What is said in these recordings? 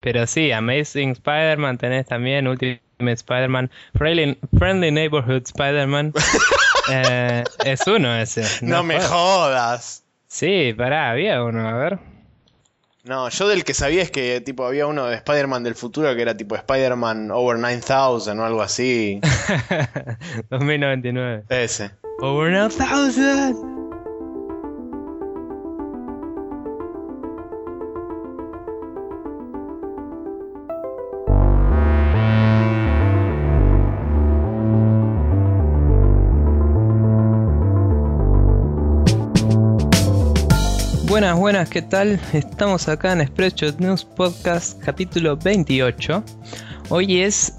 Pero sí, Amazing Spider-Man tenés también, Ultimate Spider-Man, Friendly, Friendly Neighborhood Spider-Man. Eh, es uno ese. No, me jodas. Sí, pará, había uno, a ver. No, yo del que sabía es que tipo había uno de Spider-Man del futuro que era tipo Spider-Man Over 9000 o algo así. 2099. Ese. Over 9000. Buenas, buenas, ¿qué tal? Estamos acá en Spreadshot News Podcast capítulo 28. Hoy es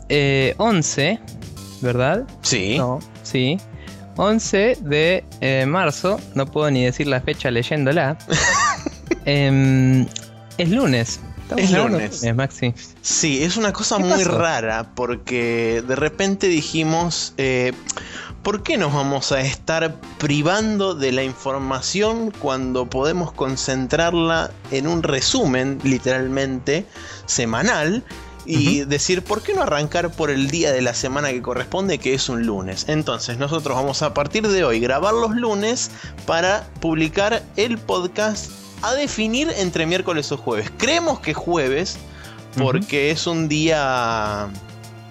11, eh, ¿verdad? Sí. No, sí. 11 de eh, marzo, no puedo ni decir la fecha leyéndola. Em, es lunes. Es lunes. Es Maxi. Sí, es una cosa muy rara porque de repente dijimos, eh, ¿por qué nos vamos a estar privando de la información cuando podemos concentrarla en un resumen, literalmente, semanal? Y decir, ¿por qué no arrancar por el día de la semana que corresponde, que es un lunes? Entonces, nosotros vamos a partir de hoy grabar los lunes para publicar el podcast a definir entre miércoles o jueves. Creemos que jueves, porque es un día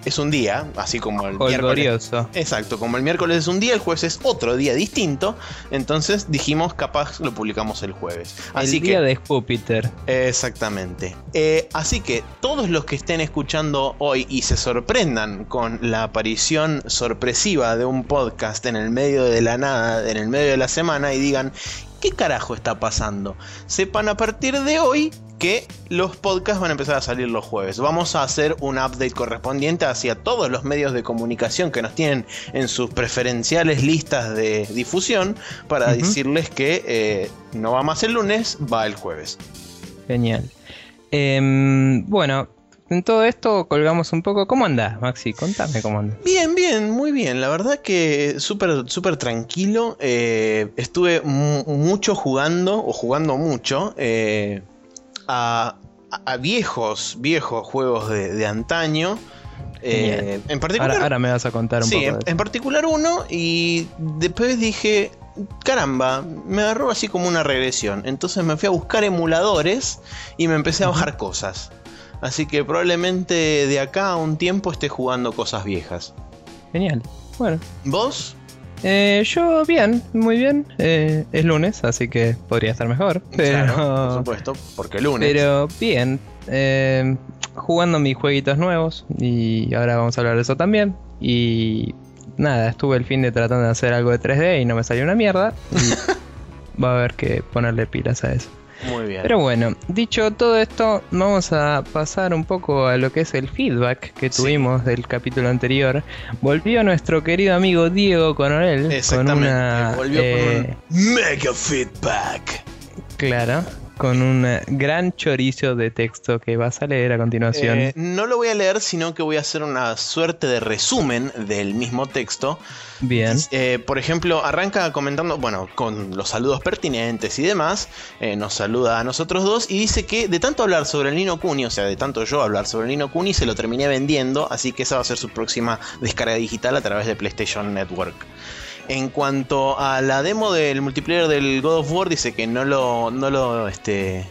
es un día, así como el miércoles. Exacto, como el miércoles es un día, el jueves es otro día distinto. Entonces dijimos, capaz lo publicamos el jueves. Así el día de Júpiter. Exactamente. Eh, así que todos los que estén escuchando hoy y se sorprendan con la aparición sorpresiva de un podcast en el medio de la nada, en el medio de la semana, y digan, ¿qué carajo está pasando? Sepan a partir de hoy que los podcasts van a empezar a salir los jueves. Vamos a hacer un update correspondiente hacia todos los medios de comunicación que nos tienen en sus preferenciales listas de difusión para decirles que eh, no va más el lunes, va el jueves. Genial. Em, bueno, en todo esto colgamos un poco. ¿Cómo andás, Maxi? Contame cómo andas. Bien, bien, muy bien. La verdad que súper, súper tranquilo. Eh, estuve mucho jugando, o jugando mucho, eh, a, viejos, viejos juegos de, antaño. Eh, en particular, ahora, me vas a contar un poco. Sí, en, particular uno, y después dije, caramba, me agarró así como una regresión. Entonces me fui a buscar emuladores y me empecé a bajar cosas. Así que probablemente de acá a un tiempo esté jugando cosas viejas. Genial. Bueno. ¿Vos? Eh, yo bien, muy bien. Eh, es lunes, así que podría estar mejor. Pero, por supuesto, porque lunes. Pero bien. Eh, jugando mis jueguitos nuevos. Y ahora vamos a hablar de eso también. Y nada, estuve el fin de tratando de hacer algo de 3D y no me salió una mierda. Y va a haber que ponerle pilas a eso. Muy bien. Pero bueno, dicho todo esto, vamos a pasar un poco a lo que es el feedback que tuvimos del capítulo anterior. Volvió nuestro querido amigo Diego Coronel con una. Volvió con un eh, mega feedback. Claro con un eh, gran chorizo de texto que vas a leer a continuación. Eh, no lo voy a leer, sino que voy a hacer una suerte de resumen del mismo texto. Bien. Eh, por ejemplo, arranca comentando, bueno, con los saludos pertinentes y demás. nos saluda a nosotros dos y dice que de tanto hablar sobre el Nino Kuni, o sea, de tanto yo hablar sobre el Nino Kuni, se lo terminé vendiendo, así que esa va a ser su próxima descarga digital a través de PlayStation Network. En cuanto a la demo del multiplayer del God of War, dice que no lo, no lo, este,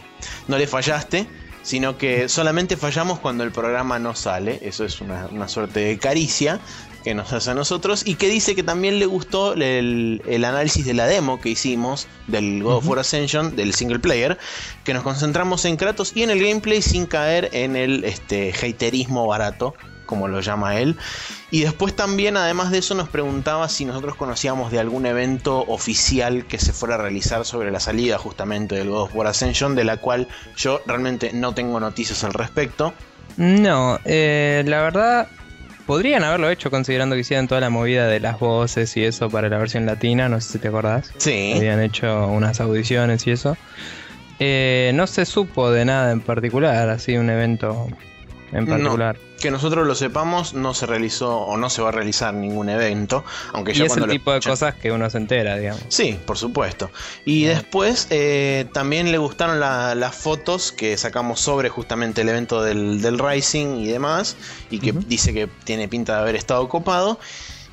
no le fallaste, sino que solamente fallamos cuando el programa no sale. Eso es una, suerte de caricia que nos hace a nosotros y que dice que también le gustó el, análisis de la demo que hicimos del God of War Ascension, del single player, que nos concentramos en Kratos y en el gameplay sin caer en el este, haterismo barato como lo llama él. Y después también, además de eso, nos preguntaba si nosotros conocíamos de algún evento oficial que se fuera a realizar sobre la salida justamente del God of War Ascension, de la cual yo realmente no tengo noticias al respecto. No, eh, la verdad podrían haberlo hecho considerando que hicieran toda la movida de las voces y eso para la versión latina, no sé si te acordás. Sí. Habían hecho unas audiciones y eso. Eh, no se supo de nada en particular, así un evento en particular. que nosotros lo sepamos, no se realizó o no se va a realizar ningún evento. Aunque y ya es cuando el tipo de cosas que uno se entera, digamos. Sí, por supuesto. Y después eh, también le gustaron la- las fotos que sacamos sobre justamente el evento del, del Rising y demás. Y que dice que tiene pinta de haber estado copado.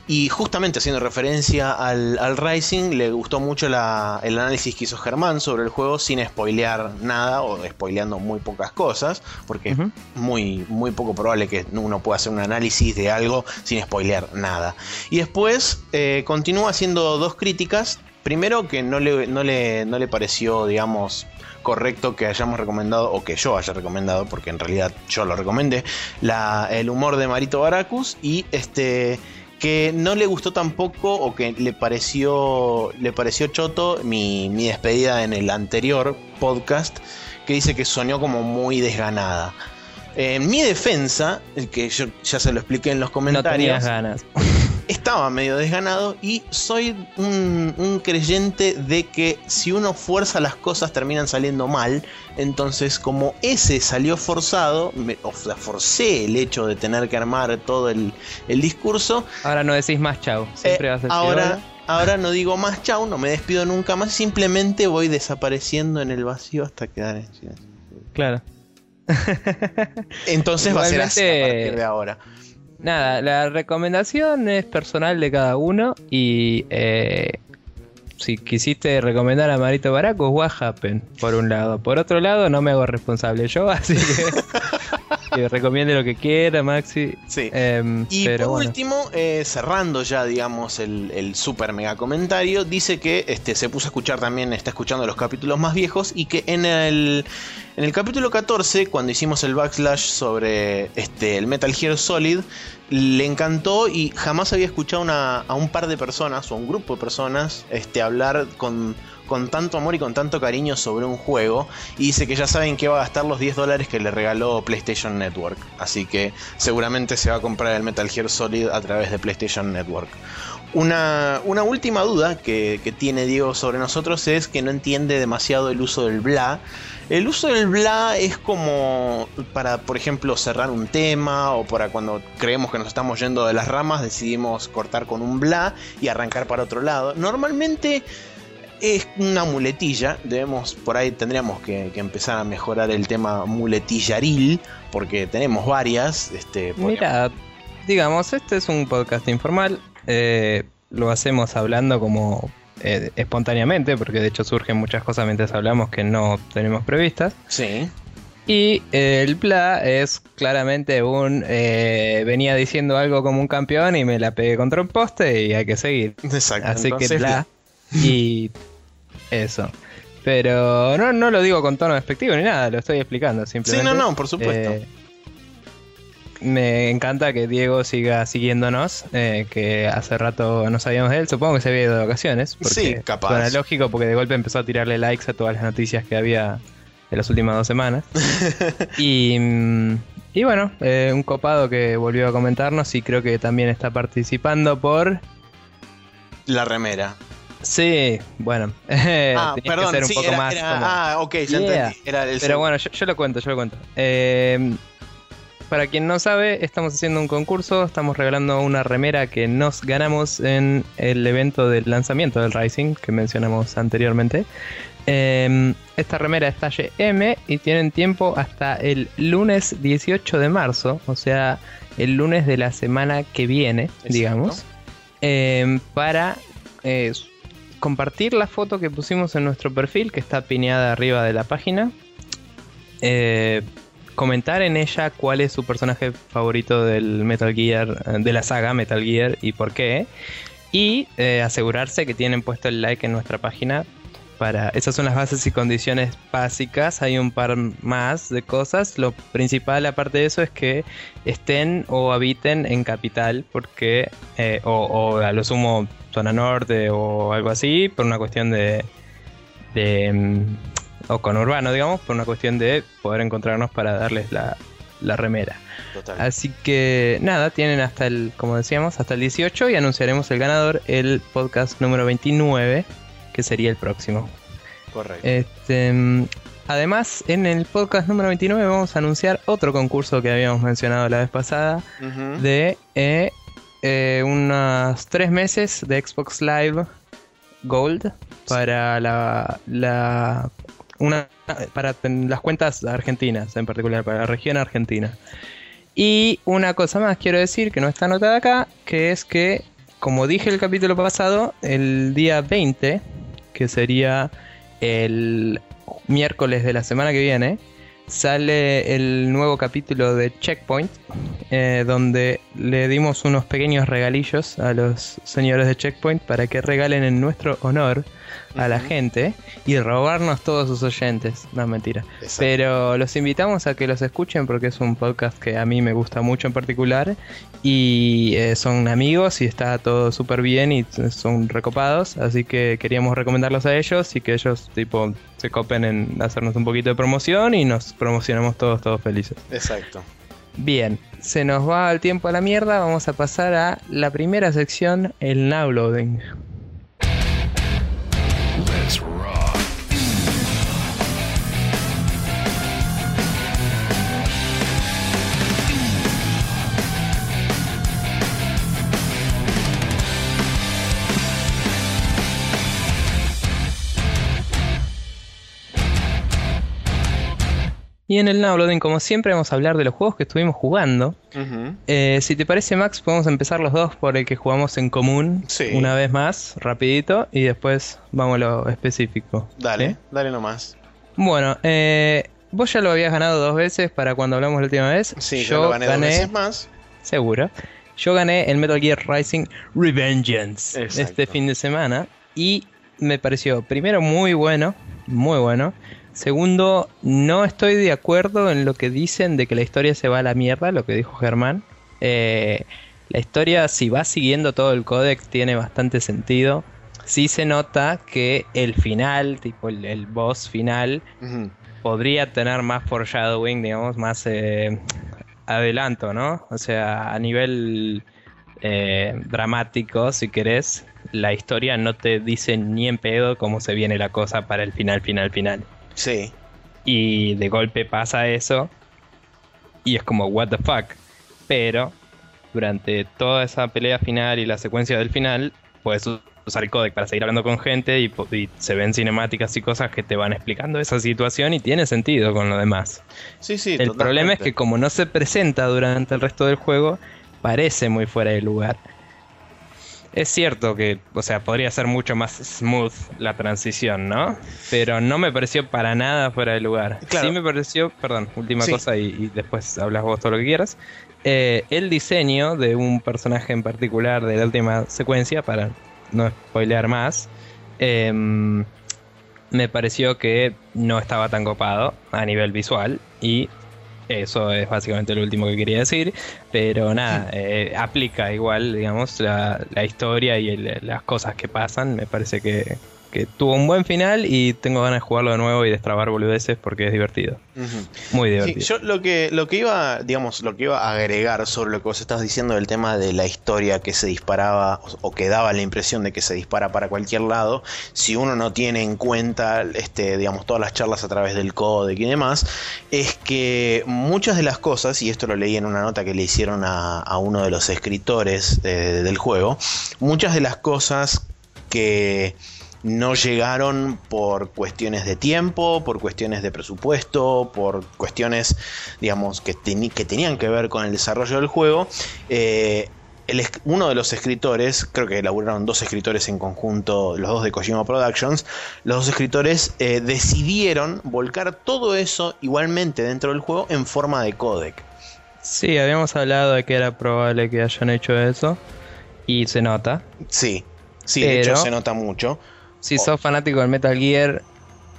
Y justamente haciendo referencia al, al Rising, le gustó mucho la- el análisis que hizo Germán sobre el juego sin spoilear nada o spoileando muy pocas cosas, porque es muy, muy poco probable que uno pueda hacer un análisis de algo sin spoilear nada. Y después eh, continúa haciendo dos críticas. Primero, que no le, no le, no le pareció, digamos, correcto que hayamos recomendado, o que yo haya recomendado, porque en realidad yo lo recomendé, la, el humor de Marito Baracus y este que no le gustó tampoco o que le pareció le pareció choto mi, mi despedida en el anterior podcast que dice que soñó como muy desganada. En mi defensa, que yo ya se lo expliqué en los No comentarios, tenías ganas. Estaba medio desganado y soy un, un creyente de que si uno fuerza las cosas terminan saliendo mal. Entonces, como ese salió forzado, me, o sea, forcé el hecho de tener que armar todo el, el discurso. Ahora no decís más chau. Siempre Eh, vas a decir ahora, hola. ahora no digo más chau, no me despido nunca más, simplemente voy desapareciendo en el vacío hasta quedar en silencio. Claro. Entonces va a ser así a partir de ahora. Nada, la recomendación es personal de cada uno y eh, si quisiste recomendar a Marito Baracus, what happened, por un lado. Por otro lado, no me hago responsable yo, así que, que recomiende lo que quiera, Maxi. Sí. Em, Y pero por bueno. último, eh, cerrando ya, digamos, el, el super mega comentario, dice que este, se puso a escuchar también, está escuchando los capítulos más viejos y que en el, en el capítulo 14, cuando hicimos el backslash sobre este, el Metal Gear Solid, le encantó y jamás había escuchado una- a un par de personas o a un grupo de personas este, hablar con, con tanto amor y con tanto cariño sobre un juego. Y dice que ya saben que va a gastar los 10 dólares que le regaló PlayStation Network. Así que seguramente se va a comprar el Metal Gear Solid a través de PlayStation Network. Una, una última duda que, tiene Diego sobre nosotros es que no entiende demasiado el uso del bla. El uso del bla es como para, por ejemplo, cerrar un tema o para cuando creemos que nos estamos yendo de las ramas, decidimos cortar con un bla y arrancar para otro lado. Normalmente es una muletilla, debemos, por ahí tendríamos que, que empezar a mejorar el tema muletillaril, porque tenemos varias. Este, Mira, digamos, este es un podcast informal. eh, lo hacemos hablando como eh, espontáneamente, porque de hecho surgen muchas cosas mientras hablamos que no tenemos previstas. Sí, Y eh, el bla es claramente un eh, venía diciendo algo como un campeón y me la pegué contra un poste y hay que seguir. exacto. Así que bla y eso. Pero no, no lo digo con tono despectivo ni nada, lo estoy explicando Sí, simplemente. no, no, por supuesto. Eh, me encanta que Diego siga siguiéndonos, eh, que hace rato no sabíamos de él, supongo que se había ido de vacaciones. Porque Sí, capaz. Suena lógico porque de golpe empezó a tirarle likes a todas las noticias que había de las últimas dos semanas. y, y bueno, eh, un copado que volvió a comentarnos y creo que también está participando por... La remera. Sí, bueno. ah, que perdón, ser un sí, poco era, más era- como- Ah, ok, ya Yeah. entendí. Era el Pero bueno, yo, yo lo cuento, yo lo cuento. Eh, para quien no sabe, estamos haciendo un concurso, estamos regalando una remera que nos ganamos en el evento del lanzamiento del Rising que mencionamos anteriormente. Eh, esta remera es talle M y tienen tiempo hasta el lunes 18 de marzo, o sea, el lunes de la semana que viene, Exacto. digamos, eh, para eh, compartir la foto que pusimos en nuestro perfil, que está pineada arriba de la página. Eh, comentar en ella cuál es su personaje favorito del Metal Gear, eh, de la saga Metal Gear y por qué. Y eh, asegurarse que tienen puesto el like en nuestra página. Para, esas son las bases y condiciones básicas. Hay un par más de cosas. Lo principal, aparte de eso, es que estén o habiten en capital, porque eh, o, o a lo sumo zona norte o algo así, por una cuestión de, de mm, o con urbano, digamos, por una cuestión de poder encontrarnos para darles la, la remera. Total. Así que nada, tienen hasta el, como decíamos, hasta el 18 y anunciaremos el ganador el podcast número 29, que sería el próximo. Correcto. Este, mm, además, en el podcast número 29 vamos a anunciar otro concurso que habíamos mencionado la vez pasada de eh, eh, unos tres meses de Xbox Live Gold para la, la una para las cuentas argentinas en particular para la región argentina y una cosa más quiero decir que no está anotada acá que es que como dije el capítulo pasado el día 20 que sería el miércoles de la semana que viene sale el nuevo capítulo de Checkpoint, eh, donde le dimos unos pequeños regalillos a los señores de Checkpoint para que regalen en nuestro honor a la gente y robarnos todos sus oyentes. No, mentira. Exacto. Pero los invitamos a que los escuchen porque es un podcast que a mí me gusta mucho en particular y eh, son amigos y está todo súper bien y son recopados, así que queríamos recomendarlos a ellos y que ellos tipo se copen en hacernos un poquito de promoción y nos promocionamos todos todos felices. Exacto. Bien, se nos va el tiempo a la mierda, vamos a pasar a la primera sección, el now loading. Y en el now loading, como siempre, vamos a hablar de los juegos que estuvimos jugando. Eh, si te parece, Max, podemos empezar los dos por el que jugamos en común Sí. una vez más, rapidito, y después vamos a lo específico. Dale, ¿Sí? dale nomás. Bueno, eh, vos ya lo habías ganado dos veces para cuando hablamos la última vez. Sí, yo, lo gané, dos veces más. seguro. Yo gané el Metal Gear Rising Revengeance Exacto. este fin de semana y me pareció primero muy bueno, muy bueno. Segundo, no estoy de acuerdo en lo que dicen de que la historia se va a la mierda, lo que dijo Germán. Eh, la historia, si va siguiendo todo el códex, tiene bastante sentido. Sí se nota que el final, tipo el, el boss final, podría tener más foreshadowing, digamos, más eh, adelanto, ¿no? O sea, a nivel eh, dramático, si querés, la historia no te dice ni en pedo cómo se viene la cosa para el final, final, final. Sí. Y de golpe pasa eso y es como, what the fuck. Pero durante toda esa pelea final y la secuencia del final, puedes usar el codec para seguir hablando con gente y, se ven cinemáticas y cosas que te van explicando esa situación y tiene sentido con lo demás. Sí, sí. el problema es que como no se presenta durante el resto del juego, parece muy fuera de lugar. Es cierto que, o sea, podría ser mucho más smooth la transición, ¿no? Pero no me pareció para nada fuera de lugar. Claro. Sí me pareció, perdón, última Sí. cosa y, y después hablas vos todo lo que quieras. Eh, el diseño de un personaje en particular de la última secuencia, para no spoilear más, em, me pareció que no estaba tan copado a nivel visual y eso es básicamente lo último que quería decir, pero nada, eh, aplica igual, digamos, la, la historia y el- las cosas que pasan, me parece que, que tuvo un buen final y tengo ganas de jugarlo de nuevo y destrabar boludeces porque es divertido, muy Sí, divertido. yo lo que, lo que iba, digamos, lo que iba a agregar sobre lo que vos estás diciendo del tema de la historia que se disparaba o, que daba la impresión de que se dispara para cualquier lado, si uno no tiene en cuenta, este, digamos, todas las charlas a través del códec y demás, es que muchas de las cosas, y esto lo leí en una nota que le hicieron a, a uno de los escritores de- del juego, muchas de las cosas que no llegaron por cuestiones de tiempo, por cuestiones de presupuesto, por cuestiones, digamos, que, tenían que ver con el desarrollo del juego. Eh, el uno de los escritores, creo que elaboraron dos escritores en conjunto, los dos de Kojima Productions, los dos escritores eh, decidieron volcar todo eso igualmente dentro del juego en forma de codec. Sí, habíamos hablado de que era probable que hayan hecho eso y se nota. Sí, sí, de hecho se nota mucho. Si sos fanático del Metal Gear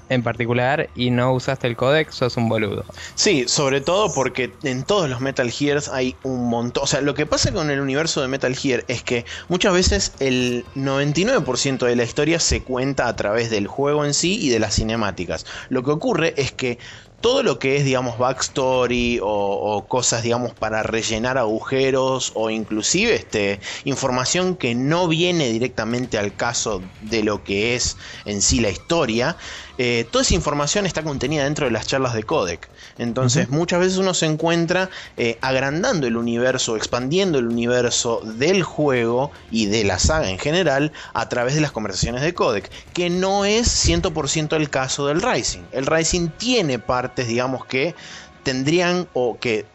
en particular y no usaste el codec, sos un boludo. Sí, sobre todo porque en todos los Metal Gears hay un montón. O sea, lo que pasa con el universo de Metal Gear es que muchas veces el 99% de la historia se cuenta a través del juego en sí y de las cinemáticas. Lo que ocurre es que todo lo que es, digamos, backstory o, cosas, digamos, para rellenar agujeros o inclusive este, información que no viene directamente al caso de lo que es en sí la historia, eh, toda esa información está contenida dentro de las charlas de codec. Entonces, uh -huh. muchas veces uno se encuentra eh, agrandando el universo, expandiendo el universo del juego y de la saga en general a través de las conversaciones de codec, que no es 100% el caso del Rising. El Rising tiene partes, digamos, que tendrían o que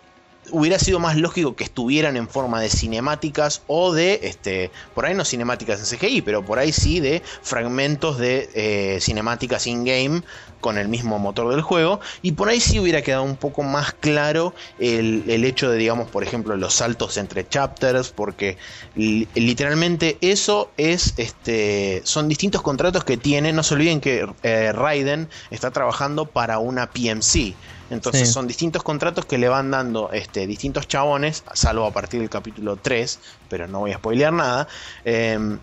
hubiera sido más lógico que estuvieran en forma de cinemáticas o de, este, por ahí no cinemáticas en CGI, pero por ahí sí de fragmentos de eh, cinemáticas in-game con el mismo motor del juego. Y por ahí sí hubiera quedado un poco más claro el, el hecho de, digamos, por ejemplo, los saltos entre chapters, porque literalmente eso es, este, son distintos contratos que tiene. No se olviden que eh, Raiden está trabajando para una PMC. Entonces sí. son distintos contratos que le van dando este, distintos chabones, salvo a partir del capítulo 3, pero no voy a spoilear nada, eh,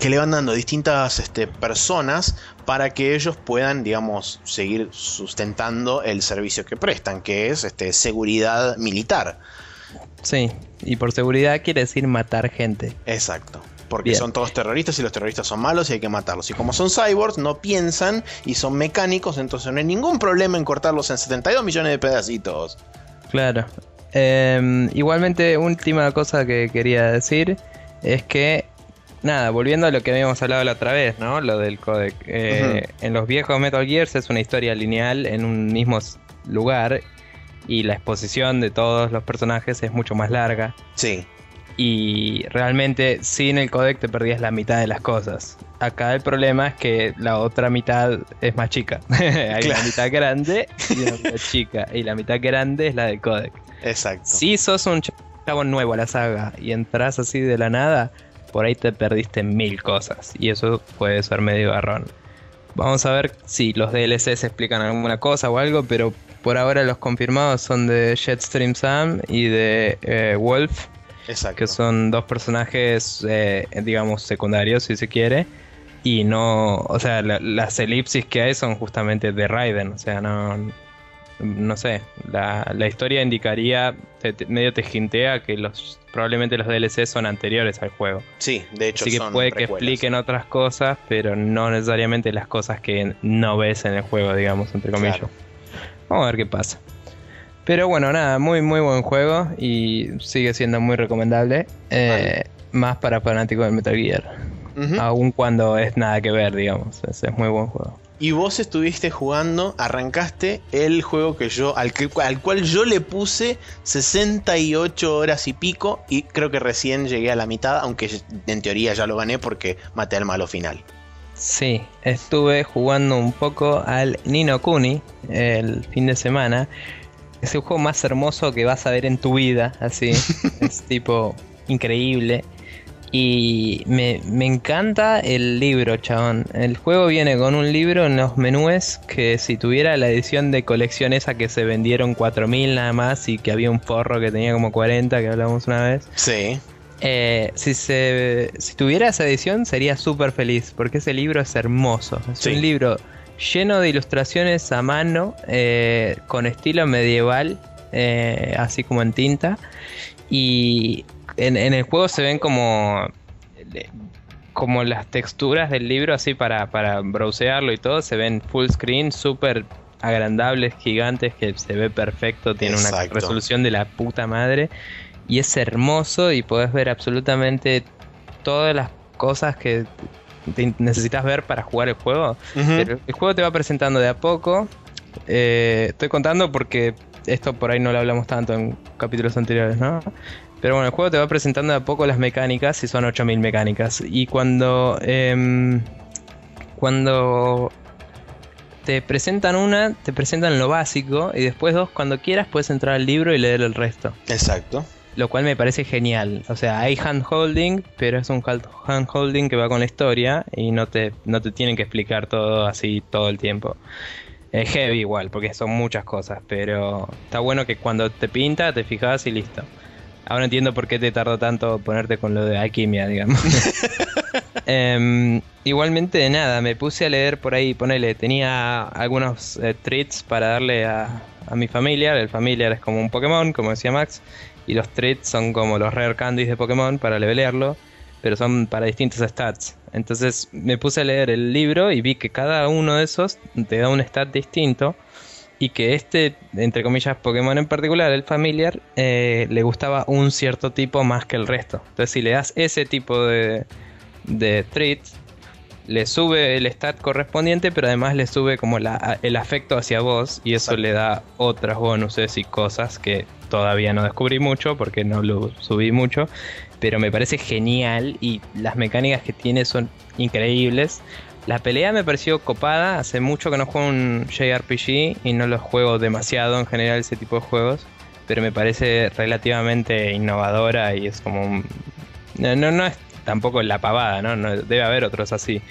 que le van dando distintas este, personas para que ellos puedan, digamos, seguir sustentando el servicio que prestan, que es este, seguridad militar. Sí, y por seguridad quiere decir matar gente. Exacto porque Bien. son todos terroristas y los terroristas son malos y hay que matarlos. Y como son cyborgs, no piensan y son mecánicos, entonces no hay ningún problema en cortarlos en 72 millones de pedacitos. Claro. Eh, igualmente, última cosa que quería decir es que, nada, volviendo a lo que habíamos hablado la otra vez, ¿no? Lo del codec. Eh, uh -huh. En los viejos Metal Gears es una historia lineal en un mismo lugar y la exposición de todos los personajes es mucho más larga. Sí y realmente sin el codec te perdías la mitad de las cosas. Acá el problema es que la otra mitad es más chica. Hay claro. la mitad grande y una mitad chica. Y la mitad grande es la del codec. Exacto. Si sos un chavo nuevo a la saga y entras así de la nada, por ahí te perdiste mil cosas. Y eso puede ser medio garrón. Vamos a ver si los DLCs explican alguna cosa o algo, pero por ahora los confirmados son de Jetstream Sam y de eh, Wolf Exacto. que son dos personajes, eh, digamos, secundarios, si se quiere. Y no, o sea, la, las elipsis que hay son justamente de Raiden, o sea, no, no sé, la, la historia indicaría, te, te, medio te jintea que los probablemente los DLC son anteriores al juego. Sí, de hecho. Así que son puede precuelas. que expliquen otras cosas, pero no necesariamente las cosas que no ves en el juego, digamos, entre comillas. Claro. Vamos a ver qué pasa. Pero bueno, nada, muy muy buen juego y sigue siendo muy recomendable. Eh, vale. Más para fanáticos del Metal Gear. Uh -huh. Aun cuando es nada que ver, digamos. Es, es, muy buen juego. Y vos estuviste jugando, arrancaste el juego que yo, al, que, al cual yo le puse 68 horas y pico. Y creo que recién llegué a la mitad, aunque en teoría ya lo gané porque maté al malo final. Sí, estuve jugando un poco al Nino Kuni el fin de semana es el juego más hermoso que vas a ver en tu vida, así. es tipo increíble. Y me, me, encanta el libro, chabón. El juego viene con un libro en los menús que si tuviera la edición de colección esa que se vendieron 4.000 nada más y que había un forro que tenía como 40 que hablamos una vez. Sí. Eh, si, se, si tuviera esa edición sería súper feliz porque ese libro es hermoso. Es sí. un libro lleno de ilustraciones a mano, eh, con estilo medieval, eh, así como en tinta. Y en, en, el juego se ven como, como las texturas del libro, así para, para browsearlo y todo, se ven full screen, súper agrandables, gigantes, que se ve perfecto, tiene Exacto. una resolución de la puta madre. Y es hermoso y podés ver absolutamente todas las cosas que necesitas ver para jugar el juego. Uh -huh. Pero el juego te va presentando de a poco. Eh, estoy contando porque esto por ahí no lo hablamos tanto en capítulos anteriores, ¿no? Pero bueno, el juego te va presentando de a poco las mecánicas y son 8000 mecánicas. Y cuando. Eh, cuando te presentan una, te presentan lo básico. Y después dos, cuando quieras, puedes entrar al libro y leer el resto. Exacto lo cual me parece genial. O sea, hay handholding, pero es un handholding que va con la historia y no te, no te tienen que explicar todo así todo el tiempo. Es heavy igual, porque son muchas cosas, pero está bueno que cuando te pinta te fijas y listo. Ahora entiendo por qué te tardó tanto ponerte con lo de alquimia, digamos. Em, igualmente, nada, me puse a leer por ahí, ponele, tenía algunos eh, treats para darle a, a mi familia. El familiar es como un Pokémon, como decía Max, y los treats son como los rare candies de Pokémon para levelearlo, pero son para distintos stats. Entonces me puse a leer el libro y vi que cada uno de esos te da un stat distinto y que este, entre comillas, Pokémon en particular, el familiar, eh, le gustaba un cierto tipo más que el resto. Entonces, si le das ese tipo de, de treats, le sube el stat correspondiente, pero además le sube como la, el afecto hacia vos y eso le da otras bonuses y cosas que todavía no descubrí mucho porque no lo subí mucho, pero me parece genial y las mecánicas que tiene son increíbles. La pelea me pareció copada, hace mucho que no juego un JRPG y no lo juego demasiado en general ese tipo de juegos, pero me parece relativamente innovadora y es como un... No, no, es tampoco la pavada, ¿no? ¿no? Debe haber otros así,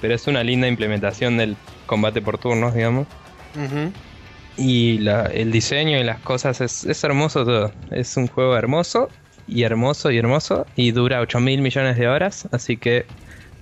pero es una linda implementación del combate por turnos, digamos. Y el diseño y las cosas es, es hermoso todo. Es un juego hermoso y hermoso y hermoso y dura 8 mil millones de horas, así que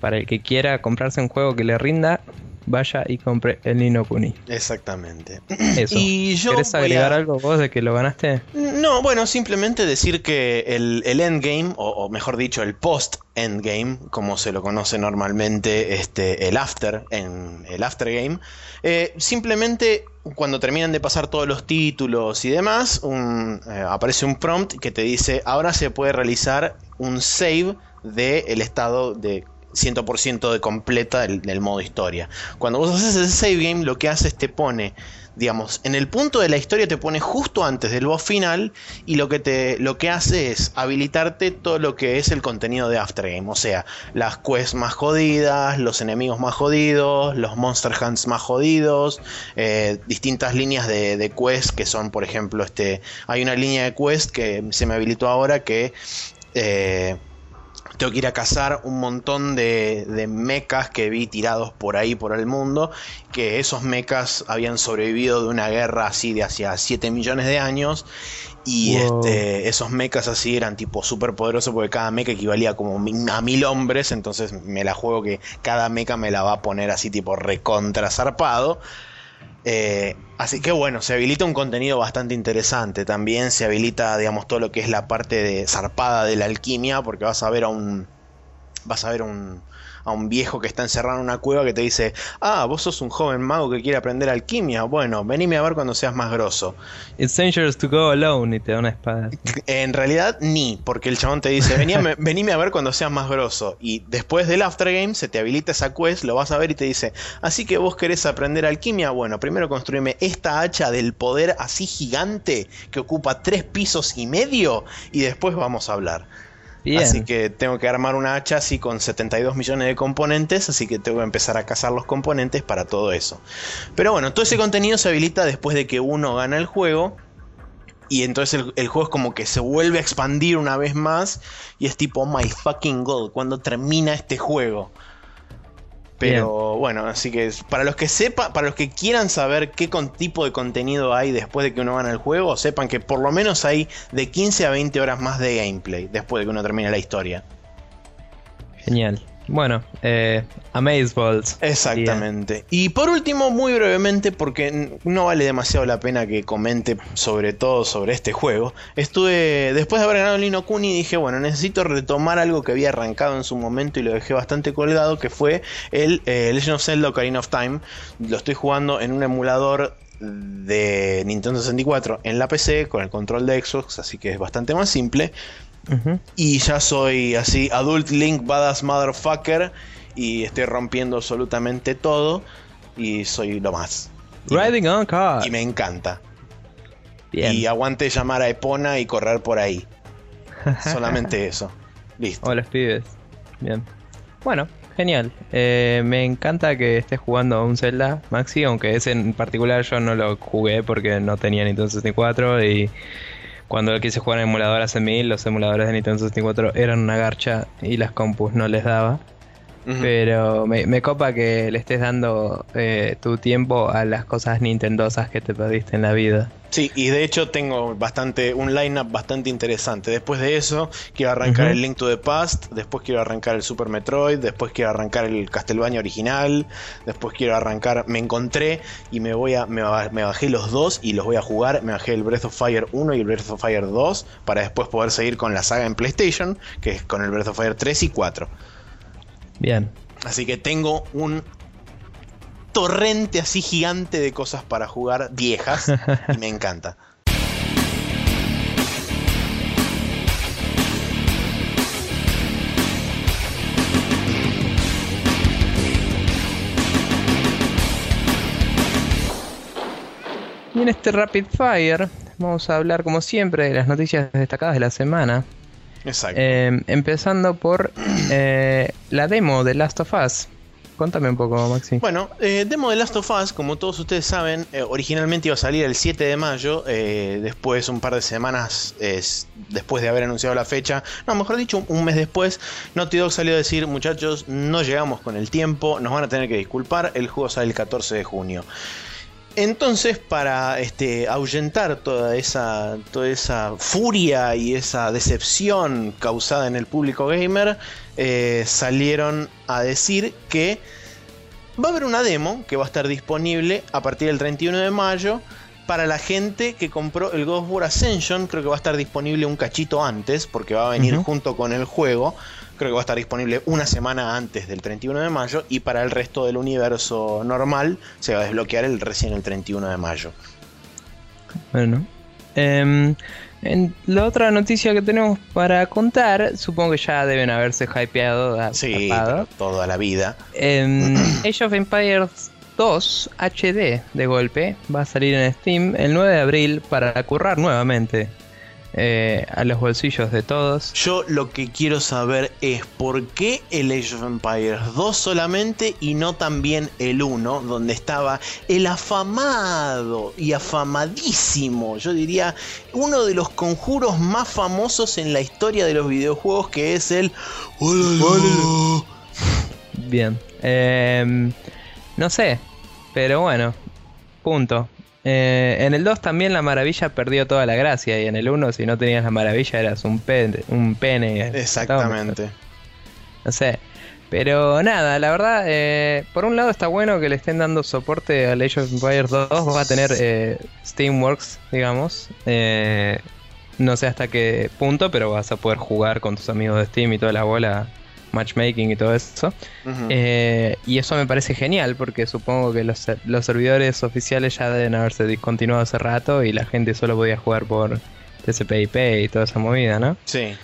para el que quiera comprarse un juego que le rinda, vaya y compre el Nino Kuni. Exactamente. Eso. Y yo ¿Querés agregar algo vos de que lo ganaste? No, bueno, simplemente decir que el, endgame, o, mejor dicho, el post-endgame, como se lo conoce normalmente, este, el after, en el aftergame, eh, simplemente cuando terminan de pasar todos los títulos y demás, eh, aparece un prompt que te dice, ahora se puede realizar un save del estado de 100% de completa del, modo historia. Cuando vos haces ese save game, lo que hace es te pone, digamos, en el punto de la historia te pone justo antes del boss final y lo que, te, lo que hace es habilitarte todo lo que es el contenido de Aftergame, o sea, las quests más jodidas, los enemigos más jodidos, los Monster Hunts más jodidos, eh, distintas líneas de, de quest que son, por ejemplo, este, hay una línea de quest que se me habilitó ahora que... Eh, tengo que ir a cazar un montón de, de mechas que vi tirados por ahí, por el mundo, que esos mechas habían sobrevivido de una guerra así de hacia 7 millones de años. Y este, esos mechas así eran tipo súper poderosos porque cada mecha equivalía como a mil hombres. Entonces me la juego que cada mecha me la va a poner así tipo recontra zarpado. Eh, así que bueno, se habilita un contenido bastante interesante. También se habilita, digamos, todo lo que es la parte de zarpada de la alquimia, porque vas a ver a un. Vas a ver un, a un viejo que está encerrado en una cueva que te dice, ah, vos sos un joven mago que quiere aprender alquimia, bueno, venime a ver cuando seas más grosso. It's dangerous to go alone y te da una espada. En realidad ni, porque el chabón te dice, venime a ver cuando seas más grosso. Y después del aftergame se te habilita esa quest, lo vas a ver y te dice, así que vos querés aprender alquimia, bueno, primero construime esta hacha del poder así gigante que ocupa tres pisos y medio y después vamos a hablar. Así que tengo que armar una hacha así con 72 millones de componentes, así que tengo que empezar a cazar los componentes para todo eso. Pero bueno, todo ese contenido se habilita después de que uno gana el juego. Y entonces el, juego es como que se vuelve a expandir una vez más. Y es tipo, oh my fucking god, cuando termina este juego? Pero bueno, así que para los que sepa, para los que quieran saber qué tipo de contenido hay después de que uno gana el juego, sepan que por lo menos hay de 15 a 20 horas más de gameplay después de que uno termine la historia. Genial. Bueno, eh, Amazeballs. Exactamente. Y por último, muy brevemente, porque no vale demasiado la pena que comente sobre todo sobre este juego, estuve, después de haber ganado Lino Kuni, dije, bueno, necesito retomar algo que había arrancado en su momento y lo dejé bastante colgado, que fue el eh, Legend of Zelda Ocarina of Time. Lo estoy jugando en un emulador de Nintendo 64 en la PC con el control de Xbox, así que es bastante más simple. Y ya soy así, Adult Link Badass Motherfucker. Y estoy rompiendo absolutamente todo. Y soy lo más. Riding on car. Y me encanta. Y aguante llamar a Epona y correr por ahí. Solamente eso. Listo. Hola, pibes. Bien. Bueno, genial. Eh, me encanta que estés jugando a un Zelda, Maxi, aunque ese en particular yo no lo jugué porque no tenía Nintendo 64 y cuando quise jugar en emulador hace mil, los emuladores de Nintendo 64 eran una garcha y las compus no les daba. Pero me, me, copa que le estés dando eh, tu tiempo a las cosas nintendosas que te perdiste en la vida. Sí, y de hecho tengo bastante un lineup bastante interesante. Después de eso, quiero arrancar el Link to the Past, después quiero arrancar el Super Metroid, después quiero arrancar el Castlevania original, después quiero arrancar, me encontré y me voy a me, bajé los dos y los voy a jugar, me bajé el Breath of Fire 1 y el Breath of Fire 2 para después poder seguir con la saga en PlayStation, que es con el Breath of Fire 3 y 4. Bien. Así que tengo un torrente así gigante de cosas para jugar viejas y me encanta. Y en este Rapid Fire vamos a hablar como siempre de las noticias destacadas de la semana. Exacto. Eh, empezando por eh, la demo de Last of Us. Contame un poco, Maxi. Bueno, eh, demo de Last of Us, como todos ustedes saben, eh, originalmente iba a salir el 7 de mayo, eh, después un par de semanas después de haber anunciado la fecha, no, mejor dicho, un, mes después, Naughty Dog salió a decir, muchachos, no llegamos con el tiempo, nos van a tener que disculpar, el juego sale el 14 de junio. Entonces, para este, ahuyentar toda esa, toda esa furia y esa decepción causada en el público gamer, eh, salieron a decir que va a haber una demo que va a estar disponible a partir del 31 de mayo para la gente que compró el God of War Ascension. Creo que va a estar disponible un cachito antes porque va a venir junto con el juego. Creo que va a estar disponible una semana antes del 31 de mayo y para el resto del universo normal se va a desbloquear el recién el 31 de mayo. Bueno. Eh, en la otra noticia que tenemos para contar, supongo que ya deben haberse hypeado. Sí, toda la vida. Eh, Age of Empires 2 HD de golpe va a salir en Steam el 9 de abril para currar nuevamente eh, a los bolsillos de todos. Yo lo que quiero saber es por qué el Age of Empires 2 solamente y no también el 1, donde estaba el afamado y afamadísimo, yo diría, uno de los conjuros más famosos en la historia de los videojuegos, que es el... Bien. Em, no sé, pero bueno, punto. Eh, en el 2 también la maravilla perdió toda la gracia y en el 1 si no tenías la maravilla eras un pene. Un pene Exactamente. No sé. Pero nada, la verdad, eh, por un lado está bueno que le estén dando soporte a Age of Empires 2. Va a tener eh, Steamworks, digamos. no sé hasta qué punto, pero vas a poder jugar con tus amigos de Steam y toda la bola matchmaking y todo eso. Eh, y eso me parece genial porque supongo que los, servidores oficiales ya deben haberse discontinuado hace rato y la gente solo podía jugar por TCP/IP y toda esa movida, ¿no? Sí.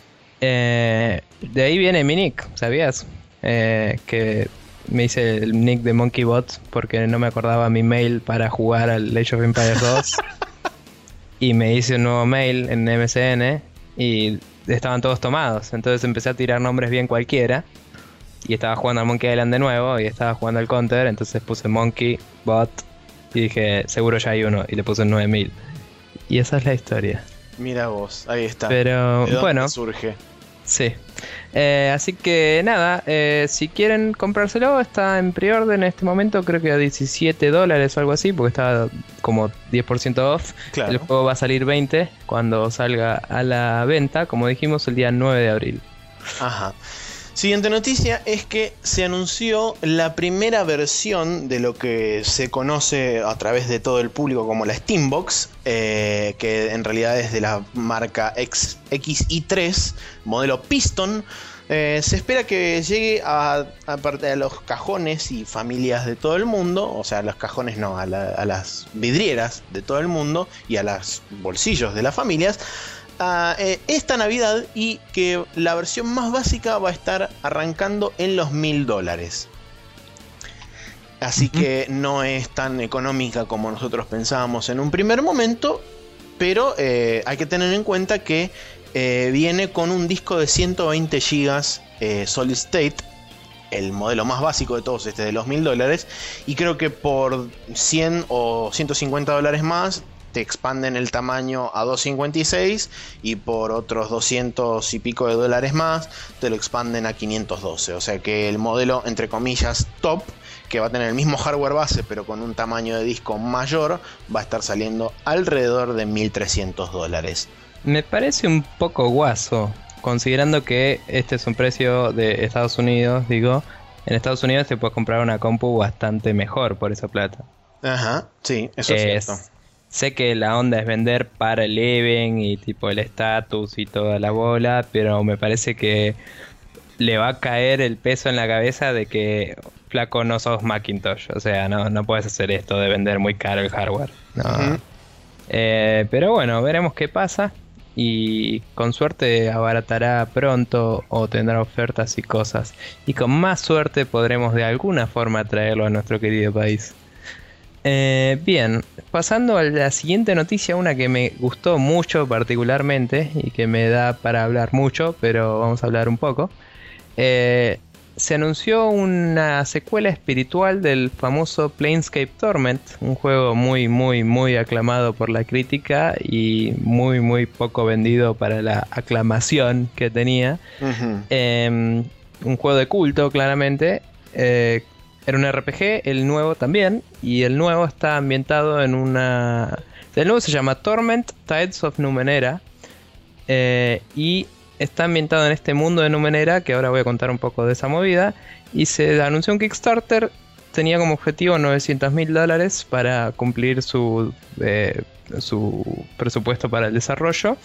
Eh, de ahí viene mi nick, ¿sabías? Eh, que me hice el nick de MonkeyBot porque no me acordaba mi mail para jugar al Age of Empires 2. y me hice un nuevo mail en MSN y estaban todos tomados. Entonces empecé a tirar nombres bien cualquiera. Y estaba jugando al Monkey Island de nuevo y estaba jugando al Counter. Entonces puse Monkey Bot y dije, seguro ya hay uno. Y le puse un 9000. Y esa es la historia. Mira vos, ahí está. Pero bueno. surge. Sí. Eh, así que nada, eh, si quieren comprárselo, está en preorden en este momento, creo que a 17 dólares o algo así, porque está como 10% off. El juego va a salir 20 cuando salga a la venta, como dijimos, el día 9 de abril. Ajá. Siguiente noticia es que se anunció la primera versión de lo que se conoce a través de todo el público como la Steambox, eh, que en realidad es de la marca XI3, modelo Piston. Eh, se espera que llegue a, parte de los cajones y familias de todo el mundo, o sea, a los cajones no, a las vidrieras de todo el mundo y a los bolsillos de las familias eh, esta Navidad y que la versión más básica va a estar arrancando en los mil dólares. Así que no es tan económica como nosotros pensábamos en un primer momento, pero eh, hay que tener en cuenta que eh, viene con un disco de 120 GB Solid State, el modelo más básico de todos, este de los mil dólares, y creo que por 100 o 150 dólares más te expanden el tamaño a 256 y por otros 200 y pico de dólares más te lo expanden a 512. O sea que el modelo, entre comillas, top, que va a tener el mismo hardware base pero con un tamaño de disco mayor, va a estar saliendo alrededor de 1300 dólares. Me parece un poco guaso, considerando que este es un precio de Estados Unidos, digo, en Estados Unidos te puedes comprar una compu bastante mejor por esa plata. Ajá, sí, eso es, cierto. Sé que la onda es vender para el Even y tipo el status y toda la bola, pero me parece que le va a caer el peso en la cabeza de que flaco no sos Macintosh. O sea, no, no puedes hacer esto de vender muy caro el hardware. Eh, pero bueno, veremos qué pasa y con suerte abaratará pronto o tendrá ofertas y cosas. Y con más suerte podremos de alguna forma traerlo a nuestro querido país. Eh, bien, pasando a la siguiente noticia, una que me gustó mucho particularmente y que me da para hablar mucho, pero vamos a hablar un poco. Eh, se anunció una secuela espiritual del famoso Planescape Torment, un juego muy, muy, muy aclamado por la crítica y muy, muy poco vendido para la aclamación que tenía. Em, un juego de culto, claramente. Eh, era un RPG, el nuevo también, y el nuevo está ambientado en una... El nuevo se llama Torment Tides of Numenera. Eh, y está ambientado en este mundo de Numenera, que ahora voy a contar un poco de esa movida, y se anunció un Kickstarter, tenía como objetivo 900 mil dólares para cumplir su, eh, su presupuesto para el desarrollo.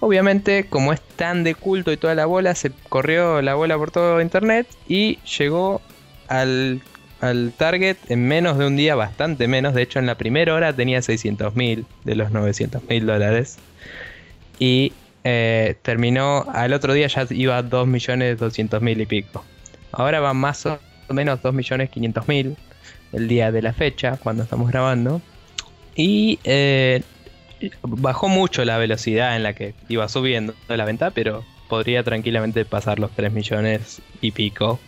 Obviamente, como es tan de culto y toda la bola, se corrió la bola por todo internet y llegó al, al target en menos de un día, bastante menos. De hecho, en la primera hora tenía 600 mil de los 900 mil dólares. Y eh, terminó, al otro día ya iba a 2.200.000 y pico. Ahora va más o menos 2.500.000 el día de la fecha, cuando estamos grabando. Y eh, bajó mucho la velocidad en la que iba subiendo la venta, pero podría tranquilamente pasar los 3 millones y pico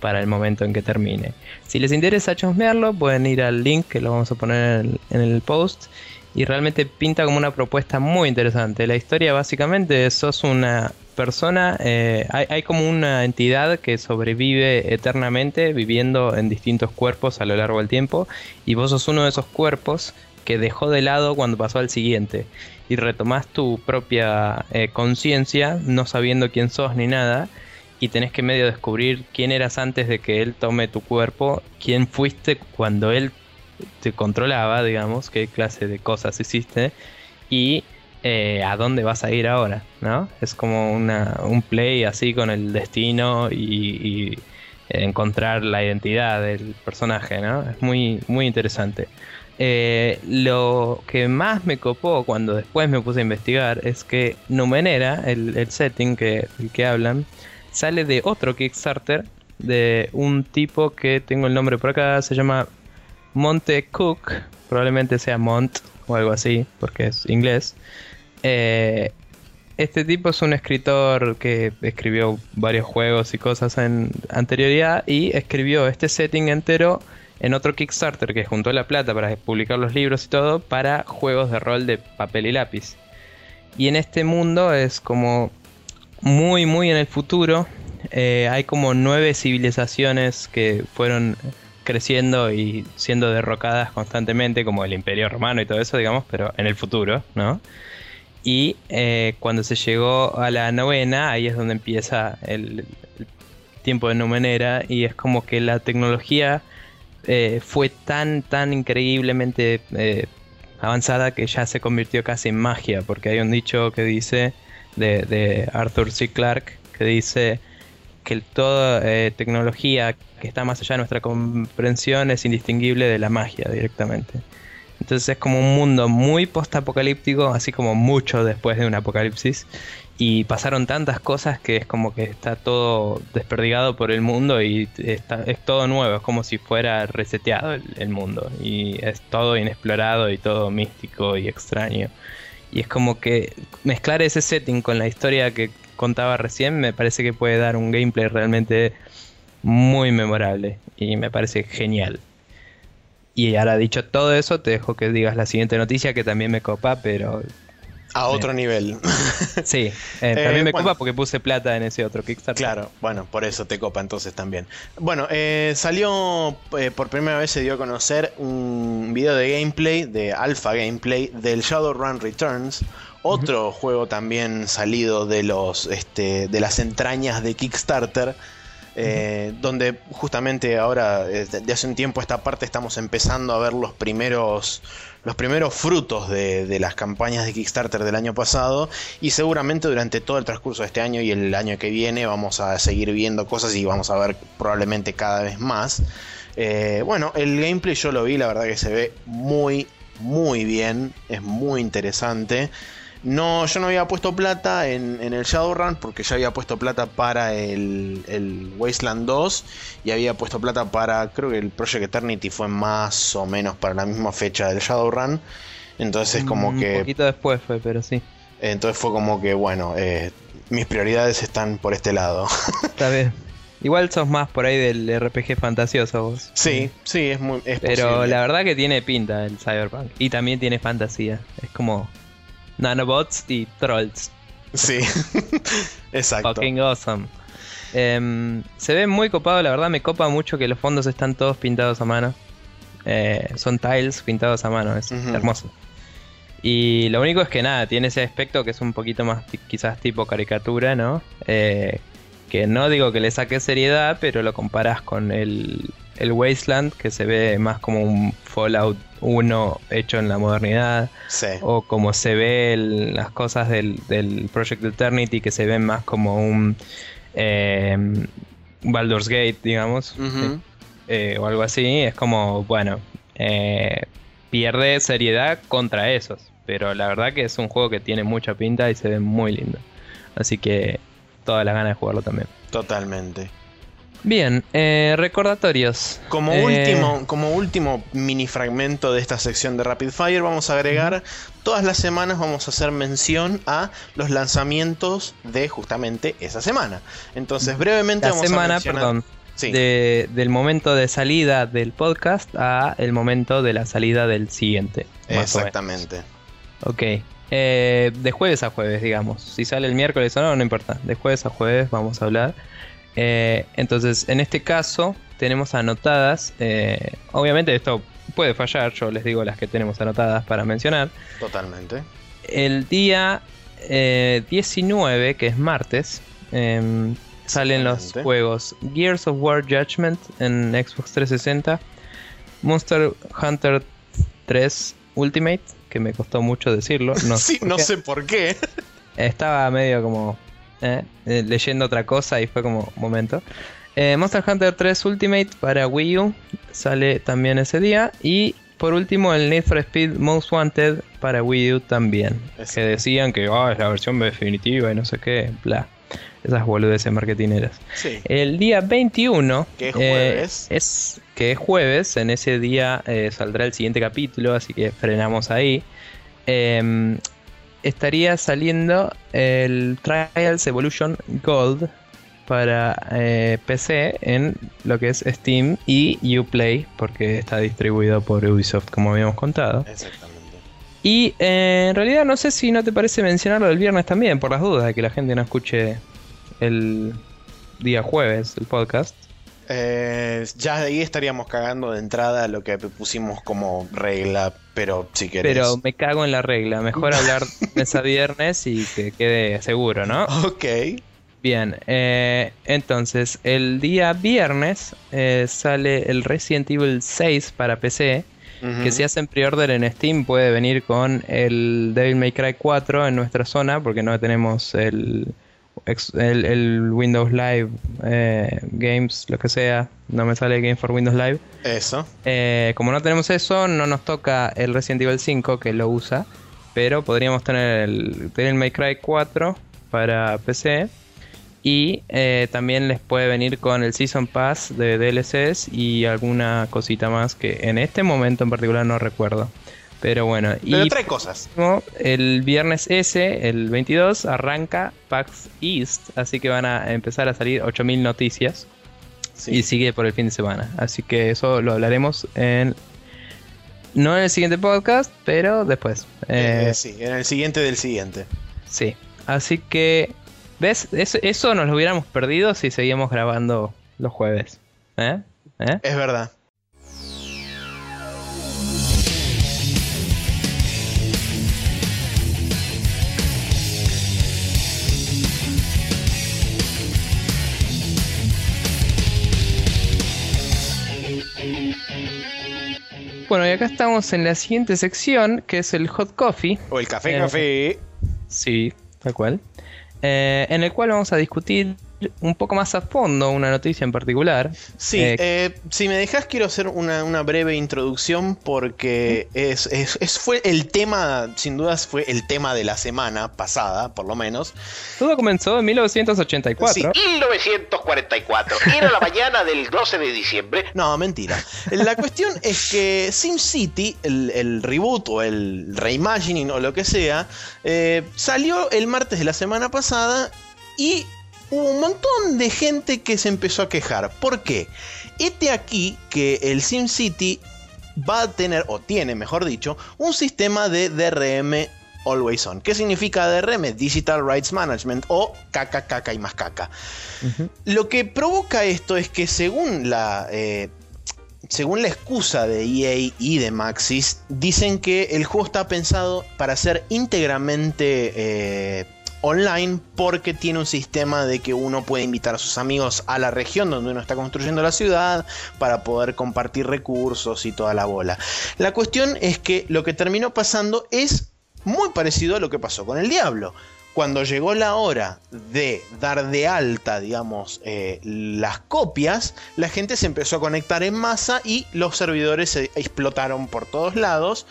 para el momento en que termine. Si les interesa chosmearlo, pueden ir al link que lo vamos a poner en el post y realmente pinta como una propuesta muy interesante. La historia básicamente sos una persona, eh, hay, como una entidad que sobrevive eternamente viviendo en distintos cuerpos a lo largo del tiempo y vos sos uno de esos cuerpos que dejó de lado cuando pasó al siguiente y retomás tu propia eh, conciencia no sabiendo quién sos ni nada y tenés que medio descubrir quién eras antes de que él tome tu cuerpo, quién fuiste cuando él te controlaba, digamos, qué clase de cosas hiciste y eh, a dónde vas a ir ahora, ¿no? Es como una, un play así con el destino y, encontrar la identidad del personaje, ¿no? Es muy, muy interesante. Eh, lo que más me copó cuando después me puse a investigar es que Numenera, el, el setting que, que hablan, sale de otro Kickstarter de un tipo que tengo el nombre por acá, se llama Monte Cook, probablemente sea Mont o algo así, porque es inglés. Eh, este tipo es un escritor que escribió varios juegos y cosas en anterioridad y escribió este setting entero en otro Kickstarter que juntó la plata para publicar los libros y todo para juegos de rol de papel y lápiz. Y en este mundo es como muy muy en el futuro. Eh, hay como nueve civilizaciones que fueron creciendo y siendo derrocadas constantemente, como el Imperio Romano y todo eso, digamos, pero en el futuro, ¿no? Y eh, cuando se llegó a la novena, ahí es donde empieza el, tiempo de Numenera y es como que la tecnología eh, fue tan, tan increíblemente avanzada que ya se convirtió casi en magia, porque hay un dicho que dice de, Arthur C. Clarke que dice que toda eh, tecnología que está más allá de nuestra comprensión es indistinguible de la magia directamente. Entonces es como un mundo muy post-apocalíptico, así como mucho después de un apocalipsis. Y pasaron tantas cosas que es como que está todo desperdigado por el mundo y es todo nuevo, es como si fuera reseteado el mundo. Y es todo inexplorado y todo místico y extraño. Y es como que mezclar ese setting con la historia que contaba recién, me parece que puede dar un gameplay realmente muy memorable y me parece genial. Y ahora dicho todo eso, te dejo que digas la siguiente noticia que también me copa, pero a otro nivel. sí, eh, también me copa porque puse plata en ese otro Kickstarter. Claro, bueno, por eso te copa entonces también. Bueno, eh, salió por primera vez se dio a conocer un video de gameplay, de alpha gameplay, del Shadowrun Returns. Otro juego también salido de los este, de las entrañas de Kickstarter eh, donde justamente ahora, de hace un tiempo esta parte, estamos empezando a ver los primeros, los primeros frutos de, las campañas de Kickstarter del año pasado y seguramente durante todo el transcurso de este año y el año que viene vamos a seguir viendo cosas y vamos a ver probablemente cada vez más. Eh, bueno, el gameplay yo lo vi, la verdad que se ve muy, muy bien, es muy interesante. No, yo no había puesto plata en, el Shadowrun porque ya había puesto plata para el, Wasteland 2 y había puesto plata para, creo que el Project Eternity fue más o menos para la misma fecha del Shadowrun. Entonces como que... Un poquito después fue, pero sí. Entonces fue como que, bueno, eh, mis prioridades están por este lado. Está bien. Igual sos más por ahí del RPG fantasioso vos. Sí, sí, es muy... Pero la verdad que tiene pinta el Cyberpunk. Y también tiene fantasía. Es como nanobots y trolls. Sí, exacto. Fucking awesome. Em, se ve muy copado, la verdad me copa mucho que los fondos están todos pintados a mano. Eh, son tiles pintados a mano, es hermoso. Y lo único es que nada, tiene ese aspecto que es un poquito más quizás tipo caricatura, ¿no? Eh, que no digo que le saque seriedad, pero lo comparas con el, el Wasteland, que se ve más como un Fallout 1 hecho en la modernidad, o como se ve las cosas del, Project Eternity, que se ven más como un eh, Baldur's Gate, digamos, eh, o algo así, es como, bueno, eh, pierde seriedad contra esos, pero la verdad que es un juego que tiene mucha pinta y se ve muy lindo, así que todas las ganas de jugarlo también. Totalmente. Bien, eh, recordatorios. Como, eh, último, como último mini fragmento de esta sección de Rapid Fire, vamos a agregar, todas las semanas vamos a hacer mención a los lanzamientos de justamente esa semana. Entonces, brevemente la vamos semana, a perdón. del momento de salida del podcast a el momento de la salida del siguiente. Exactamente. Ok. Eh, de jueves a jueves, digamos. Si sale el miércoles o no, no importa. De jueves a jueves vamos a hablar. Eh, entonces, en este caso, tenemos anotadas. Eh, obviamente, esto puede fallar, yo les digo las que tenemos anotadas para mencionar. Totalmente. El día 19, eh, que es martes, em, salen los juegos Gears of War Judgment en Xbox 360, Monster Hunter 3 Ultimate, que me costó mucho decirlo. No sí, no sé por qué. Estaba medio como eh, eh, leyendo otra cosa y fue como momento. Eh, Monster Hunter 3 Ultimate para Wii U sale también ese día. Y por último, el Need for Speed Most Wanted para Wii U también. Que decían que oh, es la versión definitiva y no sé qué, bla. Esas boludeces marketineras. El día 21, que es jueves. es que es jueves, en ese día saldrá el siguiente capítulo, así que frenamos ahí. Em, estaría saliendo el Trials Evolution Gold para eh, PC en lo que es Steam y Uplay, porque está distribuido por Ubisoft, como habíamos contado. Exactamente. Y eh, en realidad no sé si no te parece mencionarlo el viernes también, por las dudas de que la gente no escuche el día jueves el podcast. Eh, ya de ahí estaríamos cagando de entrada lo que pusimos como regla, pero si querés. Pero me cago en la regla. Mejor hablar ese viernes y que quede seguro, ¿no? Ok. Bien, eh, entonces el día viernes eh, sale el Resident Evil 6 para PC. Que si hacen pre-order en Steam puede venir con el Devil May Cry 4 en nuestra zona, porque no tenemos el, el, Windows Live eh, Games, lo que sea, no me sale Game for Windows Live. Eso. Eh, como no tenemos eso, no nos toca el Resident Evil 5 que lo usa, pero podríamos tener el Devil May Cry 4 para PC. Y eh, también les puede venir con el Season Pass de DLCs y alguna cosita más que en este momento en particular no recuerdo. Pero bueno, y tres cosas. El viernes ese, el 22, arranca PAX East, así que van a empezar a salir 8000 noticias. Y sigue por el fin de semana. Así que eso lo hablaremos en No en el siguiente podcast, pero después. Eh, sí, en el siguiente del siguiente. Sí. Así que, ¿ves? eso nos lo hubiéramos perdido si seguíamos grabando los jueves. ¿Eh? ¿Eh? Es verdad. Bueno, y acá estamos en la siguiente sección, que es el hot coffee. O el café café. Sí, tal cual. Eh, en el cual vamos a discutir un poco más a fondo una noticia en particular. Sí, eh, eh, si me dejas quiero hacer una, breve introducción porque es, es, fue el tema, sin dudas fue el tema de la semana pasada, por lo menos. Todo comenzó en 1984. Sí, 1944. Era la mañana del 12 de diciembre. No, mentira. La cuestión es que SimCity, el, el reboot o el reimagining o lo que sea, eh, salió el martes de la semana pasada y hubo un montón de gente que se empezó a quejar. ¿Por qué? Este aquí que el SimCity va a tener, o tiene mejor dicho, un sistema de DRM Always On. ¿Qué significa DRM? Digital Rights Management o caca, caca y más caca. Lo que provoca esto es que según la... Eh, según la excusa de EA y de Maxis, dicen que el juego está pensado para ser íntegramente eh, online porque tiene un sistema de que uno puede invitar a sus amigos a la región donde uno está construyendo la ciudad para poder compartir recursos y toda la bola. La cuestión es que lo que terminó pasando es muy parecido a lo que pasó con el diablo. Cuando llegó la hora de dar de alta, digamos, eh, las copias, la gente se empezó a conectar en masa y los servidores se explotaron por todos lados,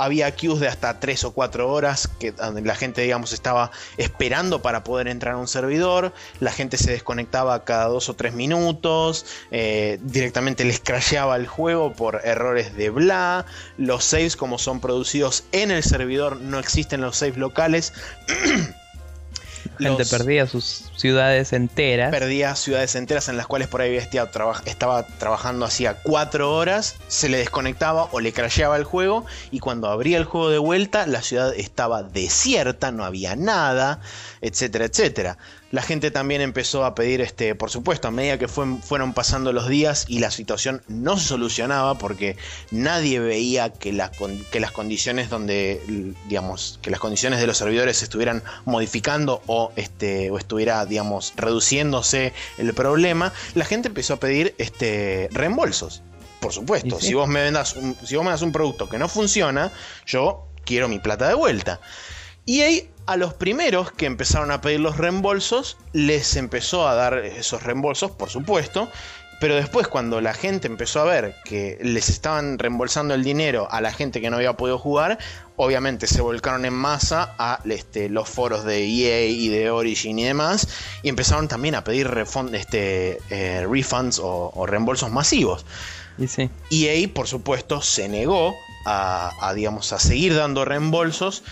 había queues de hasta 3 o 4 horas que la gente, digamos, estaba esperando para poder entrar a un servidor. La gente se desconectaba cada 2 o 3 minutos. Eh, directamente les crasheaba el juego por errores de bla. Los saves, como son producidos en el servidor, no existen los saves locales. Gente perdía sus ciudades enteras. Perdía ciudades enteras en las cuales por ahí estaba trabajando hacía cuatro horas, se le desconectaba o le crasheaba el juego y cuando abría el juego de vuelta la ciudad estaba desierta, no había nada, etcétera, etcétera. La gente también empezó a pedir, este, por supuesto, a medida que fueron pasando los días y la situación no se solucionaba porque nadie veía que, que las condiciones donde, digamos, que las condiciones de los servidores estuvieran modificando o, este, o estuviera, digamos, reduciéndose el problema, la gente empezó a pedir este, reembolsos. Por supuesto, si vos me vendas un, si vos me das un producto que no funciona, yo quiero mi plata de vuelta. Y ahí a los primeros que empezaron a pedir los reembolsos, les empezó a dar esos reembolsos, por supuesto. Pero después cuando la gente empezó a ver que les estaban reembolsando el dinero a la gente que no había podido jugar, obviamente se volcaron en masa a este, los foros de EA y de Origin y demás, y empezaron también a pedir este, eh, refunds o, reembolsos masivos. Y EA, por supuesto, se negó a, digamos, a seguir dando reembolsos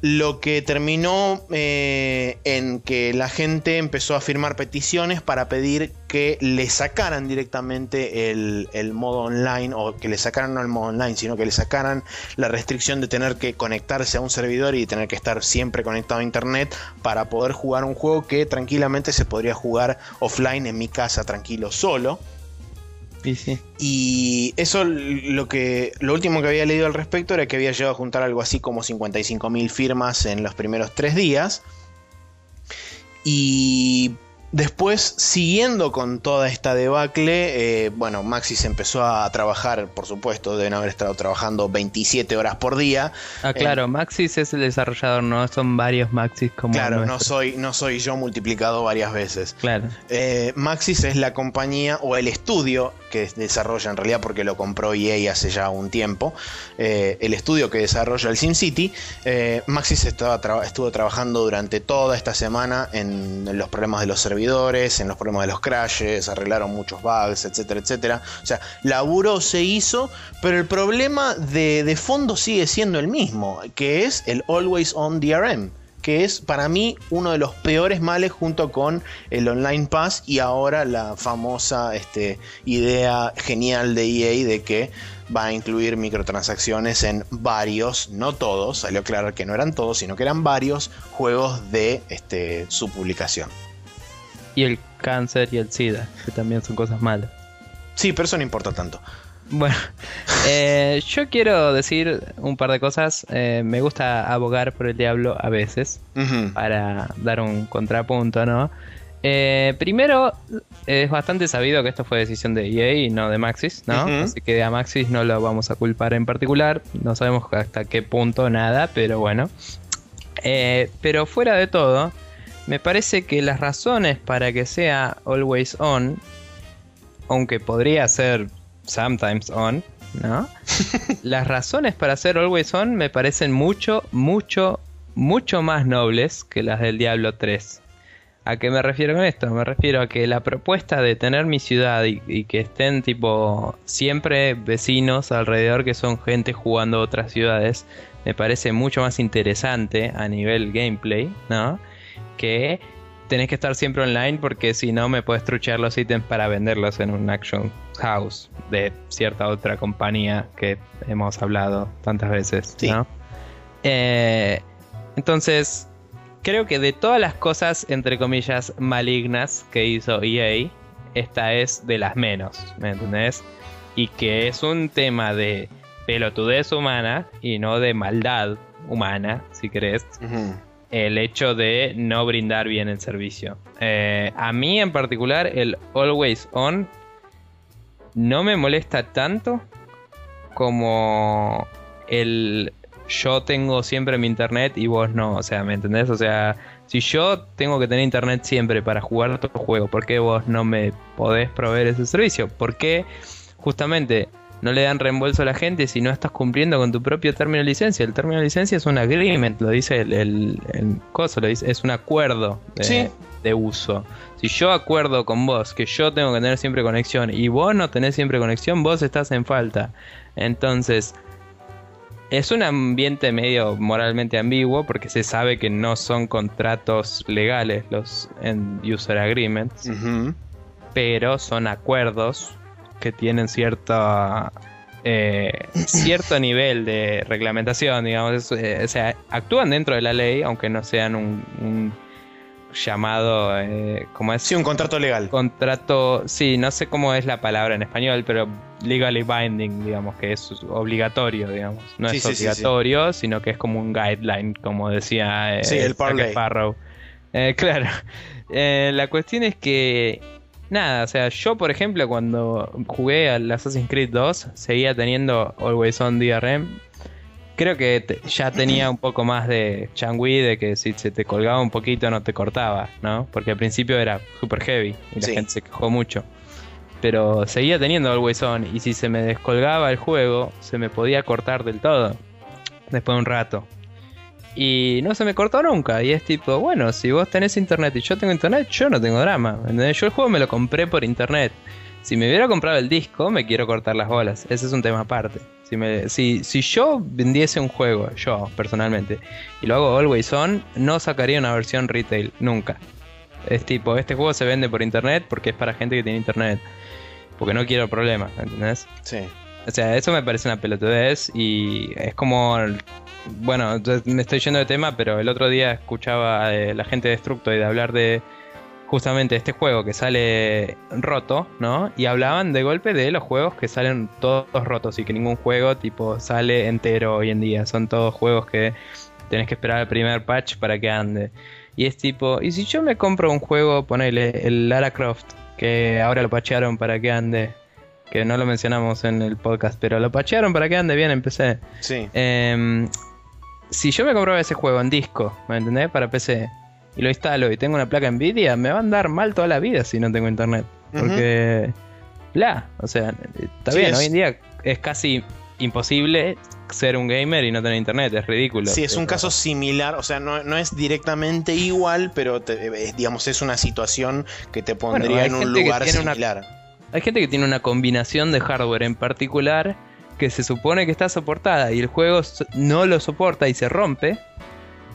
lo que terminó eh, en que la gente empezó a firmar peticiones para pedir que le sacaran directamente el, modo online, o que le sacaran no el modo online, sino que le sacaran la restricción de tener que conectarse a un servidor y tener que estar siempre conectado a internet para poder jugar un juego que tranquilamente se podría jugar offline en mi casa tranquilo solo. Y eso lo que lo último que había leído al respecto era que había llegado a juntar algo así como 55.000 firmas en los primeros tres días. Y Después, siguiendo con toda esta debacle, eh, bueno, Maxis empezó a trabajar, por supuesto, deben haber estado trabajando 27 horas por día. Ah, claro, Maxis es el desarrollador, no son varios Maxis como. Claro, no soy, no soy yo multiplicado varias veces. Claro. Eh, Maxis es la compañía o el estudio que desarrolla en realidad porque lo compró EA hace ya un tiempo. Eh, el estudio que desarrolla el SimCity. Maxis estaba estuvo trabajando durante toda esta semana en los problemas de los servidores en los problemas de los crashes, arreglaron muchos bugs, etcétera, etcétera. O sea, laburo se hizo, pero el problema de, fondo sigue siendo el mismo, que es el Always On DRM que es para mí uno de los peores males junto con el Online Pass y ahora la famosa este, idea genial de EA de que va a incluir microtransacciones en varios, no todos, salió claro que no eran todos, sino que eran varios juegos de este, su publicación. Y el cáncer y el SIDA, que también son cosas malas. Sí, pero eso no importa tanto. Bueno, eh, yo quiero decir un par de cosas. Eh, me gusta abogar por el diablo a veces para dar un contrapunto, ¿no? Eh, primero, es bastante sabido que esto fue decisión de EA y no de Maxis, ¿no? Así que a Maxis no lo vamos a culpar en particular. No sabemos hasta qué punto nada, pero bueno. Pero fuera de todo, me parece que las razones para que sea always on, aunque podría ser sometimes on, ¿no? las razones para ser always on me parecen mucho, mucho, mucho más nobles que las del Diablo 3. ¿A qué me refiero con esto? Me refiero a que la propuesta de tener mi ciudad y, y que estén tipo siempre vecinos alrededor que son gente jugando a otras ciudades me parece mucho más interesante a nivel gameplay, ¿no? Que tenés que estar siempre online porque si no me puedes truchear los ítems para venderlos en un action house de cierta otra compañía que hemos hablado tantas veces, Sí. ¿no? Eh, entonces, creo que de todas las cosas, entre comillas, malignas que hizo EA, esta es de las menos, ¿me entendés? Y que es un tema de pelotudez humana y no de maldad humana, si querés. El hecho de no brindar bien el servicio. Eh, a mí en particular, el Always On no me molesta tanto como el yo tengo siempre mi internet y vos no. O sea, ¿me entendés? O sea, si yo tengo que tener internet siempre para jugar tu juego, ¿por qué vos no me podés proveer ese servicio? ¿Por qué justamente no le dan reembolso a la gente si no estás cumpliendo con tu propio término de licencia? El término de licencia es un agreement, lo dice el, el, el coso, lo dice, es un acuerdo de, Sí. de uso. Si yo acuerdo con vos que yo tengo que tener siempre conexión y vos no tenés siempre conexión, vos estás en falta. Entonces, es un ambiente medio moralmente ambiguo porque se sabe que no son contratos legales los end user agreements, pero son acuerdos que tienen cierta eh, cierto nivel de reglamentación, digamos, es, eh, o sea, actúan dentro de la ley, aunque no sean un, un llamado, eh, como es? Sí, un contrato legal. contrato, sí, no sé cómo es la palabra en español, pero legally binding, digamos, que es obligatorio, digamos. No Sí, es sí, sí, sí. obligatorio, sino que es como un guideline, como decía Sí, el. Sparrow. Claro. La cuestión es que, nada, o sea, yo, por ejemplo, cuando jugué al Assassin's Creed 2, seguía teniendo Always On DRM. Creo que te- ya tenía un poco más de changui de que si se te colgaba un poquito no te cortaba, ¿no? Porque al principio era super heavy y la Sí. gente se quejó mucho. Pero seguía teniendo Always On y si se me descolgaba el juego, se me podía cortar del todo. Después de un rato. Y no se me cortó nunca. Y es tipo, bueno, si vos tenés internet y yo tengo internet, yo no tengo drama. ¿entendés? Yo el juego me lo compré por internet. Si me hubiera comprado el disco, me quiero cortar las bolas. Ese es un tema aparte. Si, me- si, si yo vendiese un juego, yo personalmente, y lo hago always on, no sacaría una versión retail, nunca. Es tipo, este juego se vende por internet porque es para gente que tiene internet. Porque no quiero problemas, ¿entendés? Sí. O sea, eso me parece una pelotudez y es como... Bueno, me estoy yendo de tema, pero el otro día escuchaba a la gente de Destructoid hablar de justamente este juego que sale roto, ¿no? Y hablaban de golpe de los juegos que salen todos rotos y que ningún juego tipo sale entero hoy en día. Son todos juegos que tenés que esperar el primer patch para que ande. Y es tipo, ¿y si yo me compro un juego, ponele el Lara Croft, que ahora lo pachearon para que ande? Que no lo mencionamos en el podcast, pero lo pachearon para que ande bien en PC. Sí. Em, si yo me compro ese juego en disco, ¿me entendés? Para PC, y lo instalo y tengo una placa Nvidia, me va a andar mal toda la vida si no tengo internet. Porque, bla, o sea, está Sí, bien, es- hoy en día es casi imposible ser un gamer y no tener internet, es ridículo. Sí, es un caso similar, o sea, no, no es directamente igual, pero te- eh, digamos es una situación que te pondría en un lugar una- similar. Hay gente que tiene una combinación de hardware en particular que se supone que está soportada y el juego no lo soporta y se rompe.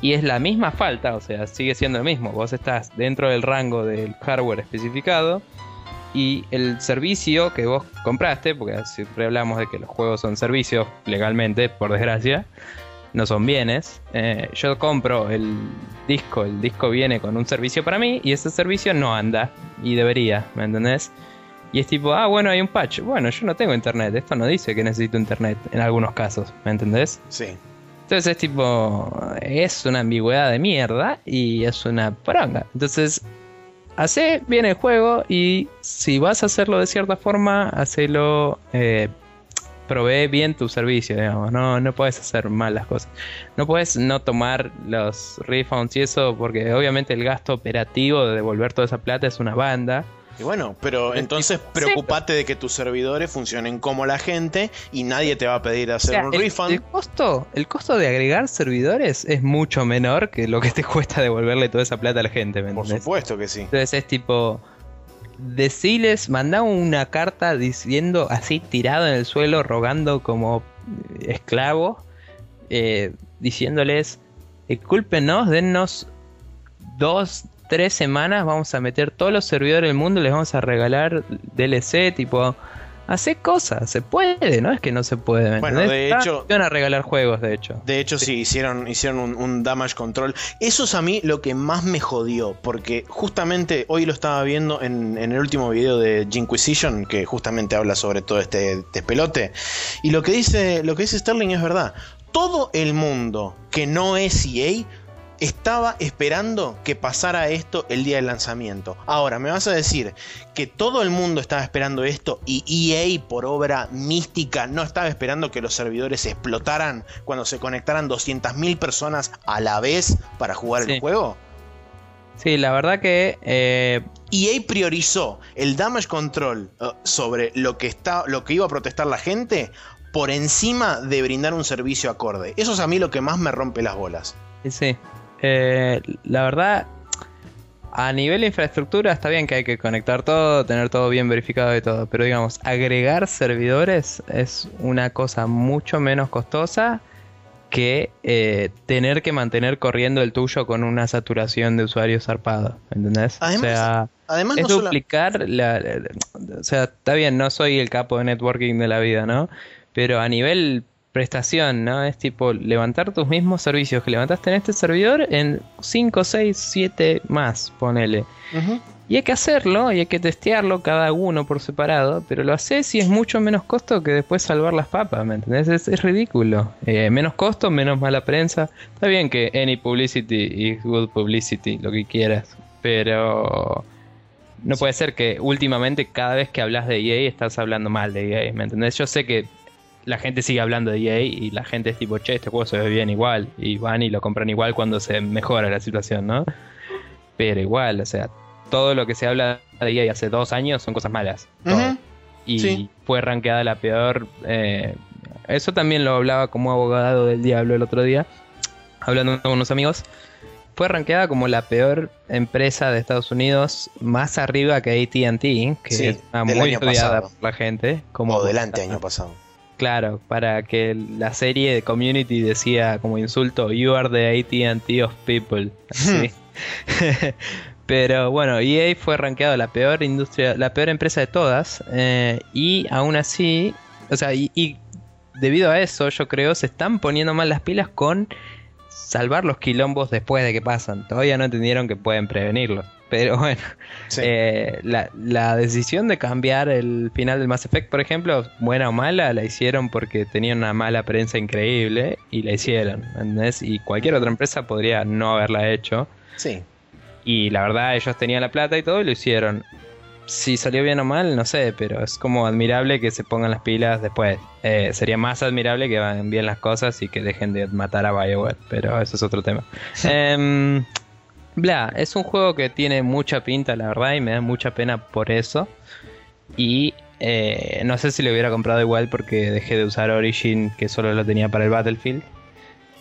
Y es la misma falta, o sea, sigue siendo lo mismo. Vos estás dentro del rango del hardware especificado y el servicio que vos compraste, porque siempre hablamos de que los juegos son servicios legalmente, por desgracia, no son bienes. Eh, yo compro el disco, el disco viene con un servicio para mí y ese servicio no anda y debería, ¿me entendés? Y es tipo, ah, bueno, hay un patch. Bueno, yo no tengo internet, esto no dice que necesito internet en algunos casos, ¿me entendés? Sí. Entonces es tipo, es una ambigüedad de mierda y es una poronga. Entonces, hace bien el juego y si vas a hacerlo de cierta forma, hacelo, eh, provee bien tu servicio, digamos. No, no puedes hacer mal las cosas. No puedes no tomar los refunds y eso porque obviamente el gasto operativo de devolver toda esa plata es una banda. Y bueno, pero entonces preocupate de que tus servidores funcionen como la gente y nadie te va a pedir hacer O sea, un el, refund. el costo, el costo de agregar servidores es mucho menor que lo que te cuesta devolverle toda esa plata a la gente, ¿me Por entendés? supuesto que sí. Entonces es tipo. Deciles, mandá una carta diciendo así tirado en el suelo, rogando como esclavo, eh, diciéndoles: Discúlpenos, dennos dos, tres semanas, vamos a meter todos los servidores del mundo, les vamos a regalar DLC, tipo. Hace cosas, se puede, no es que no se puede. ¿me Bueno, de Ah, hecho- Van a regalar juegos, de hecho. De hecho, sí, hicieron, hicieron un, un damage control. Eso es a mí lo que más me jodió, porque justamente hoy lo estaba viendo en, en el último video de Jinquisition, que justamente habla sobre todo este despelote. Y lo que dice, lo que dice Sterling es verdad. Todo el mundo que no es EA estaba esperando que pasara esto el día del lanzamiento. Ahora, me vas a decir que todo el mundo estaba esperando esto y EA por obra mística no estaba esperando que los servidores explotaran cuando se conectaran 200.000 personas a la vez para jugar Sí. el juego. Sí, la verdad que eh, EA priorizó el damage control eh, sobre lo que, está, lo que iba a protestar la gente por encima de brindar un servicio acorde. Eso es a mí lo que más me rompe las bolas. Sí. Eh, la verdad, a nivel de infraestructura está bien que hay que conectar todo, tener todo bien verificado y todo, pero digamos, agregar servidores es una cosa mucho menos costosa que eh, tener que mantener corriendo el tuyo con una saturación de usuarios zarpado, ¿entendés? Además, o sea, Además, es no sola- duplicar la, la- o sea, está bien, no soy el capo de networking de la vida, ¿no? Pero a nivel prestación, ¿no? Es tipo levantar tus mismos servicios que levantaste en este servidor en 5, 6, 7 más, ponele. Y hay que hacerlo y hay que testearlo cada uno por separado, pero lo haces y es mucho menos costo que después salvar las papas, ¿me entendés? Es, es ridículo. Eh, menos costo, menos mala prensa. Está bien que any publicity is good publicity, lo que quieras, pero no puede ser que últimamente cada vez que hablas de EA estás hablando mal de EA, ¿me entendés? Yo sé que la gente sigue hablando de EA y la gente es tipo, che, este juego se ve bien igual, y van y lo compran igual cuando se mejora la situación, ¿no? Pero igual, o sea, todo lo que se habla de EA hace dos años son cosas malas. Ujú. Y Sí. fue rankeada la peor. eh, eso también lo hablaba como abogado del diablo el otro día, hablando con unos amigos. Fue rankeada como la peor empresa de Estados Unidos, más arriba que ATT, que Sí, es una del muy pasado. por la gente. Como o del año pasado. Claro, para que la serie de Community decía como insulto, You are the ATT of people. Así. Pero bueno, EA fue rankeado la peor industria, la peor empresa de todas. eh, y aún así, o sea, y, y debido a eso, yo creo, se están poniendo mal las pilas con salvar los quilombos después de que pasan. Todavía no entendieron que pueden prevenirlos. Pero bueno, Sí. eh, la, la decisión de cambiar el final del Mass Effect, por ejemplo, buena o mala, la hicieron porque tenían una mala prensa increíble y la hicieron, ¿entendés? Y cualquier otra empresa podría no haberla hecho. sí. Y la verdad, ellos tenían la plata y todo y lo hicieron. Si salió bien o mal, no sé, pero es como admirable que se pongan las pilas después. Eh, sería más admirable que hagan bien las cosas y que dejen de matar a Bioware, pero eso es otro tema. Em, bla, es un juego que tiene mucha pinta, la verdad, y me da mucha pena por eso. Y eh, no sé si lo hubiera comprado igual porque dejé de usar Origin, que solo lo tenía para el Battlefield.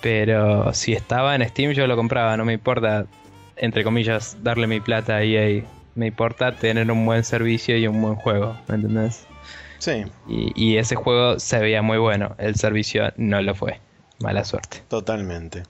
Pero si estaba en Steam yo lo compraba, no me importa, entre comillas, darle mi plata a EA. Me importa tener un buen servicio y un buen juego, ¿me entendés? Sí, Y, y ese juego se veía muy bueno, el servicio no lo fue. Mala suerte. totalmente.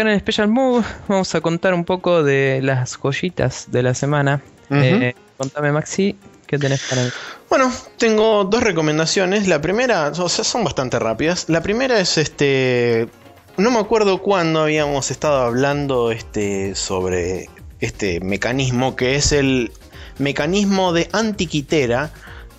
En el Special Move vamos a contar un poco de las joyitas de la semana. Eh, contame, Maxi, ¿qué tenés para mí? Bueno, tengo dos recomendaciones. La primera, o sea, son bastante rápidas. La primera es este. No me acuerdo cuándo habíamos estado hablando este, sobre este mecanismo que es el mecanismo de antiquitera,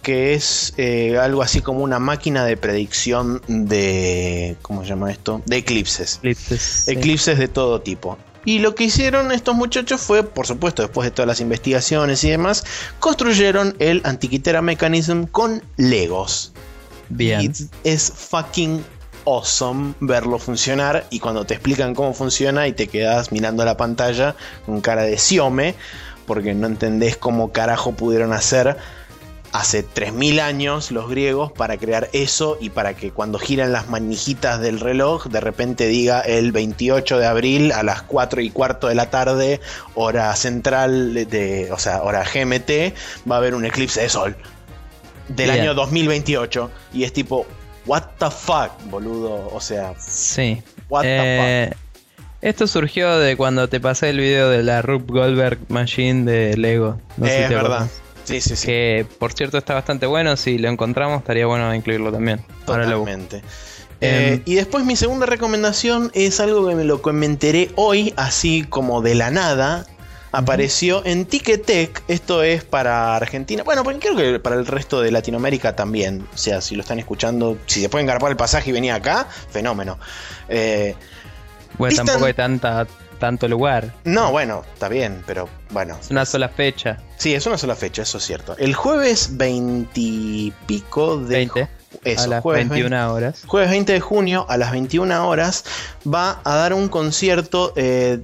que es eh, algo así como una máquina de predicción de. ¿Cómo se llama esto? De eclipses. Eclipses. sí. Eclipses de todo tipo. Y lo que hicieron estos muchachos fue, por supuesto, después de todas las investigaciones y demás, construyeron el Antiquitera Mechanism con Legos. Bien. Y es fucking awesome verlo funcionar y cuando te explican cómo funciona y te quedas mirando la pantalla con cara de siome porque no entendés cómo carajo pudieron hacer hace 3000 años los griegos para crear eso y para que cuando giran las manijitas del reloj de repente diga el 28 de abril a las 4 y cuarto de la tarde hora central de, o sea, hora GMT va a haber un eclipse de sol del Bien. año 2028 y es tipo what the fuck, boludo, o sea, Sí. what the Eh, esto surgió de cuando te pasé el video de la Rube Goldberg Machine de Lego. No fuck. sé si es te verdad. Sí, sí, sí. Que por cierto está bastante bueno. Si lo encontramos, estaría bueno incluirlo también. Totalmente. Eh, Em, y después mi segunda recomendación es algo que me lo que me enteré hoy, así como de la nada. Apareció en Ticketek, esto es para Argentina, bueno, pues creo que para el resto de Latinoamérica también. O sea, si lo están escuchando, si se pueden garpar el pasaje y venir acá, fenómeno. Eh, Bueno, Distant- tampoco hay tanta, tanto lugar. no, bueno, está bien, pero bueno. Es una sola fecha. Sí, es una sola fecha, eso es cierto. El jueves 20 y pico de... 20. Eso, a las jueves 21 horas. Jueves 20 de junio a las 21 horas va a dar un concierto eh,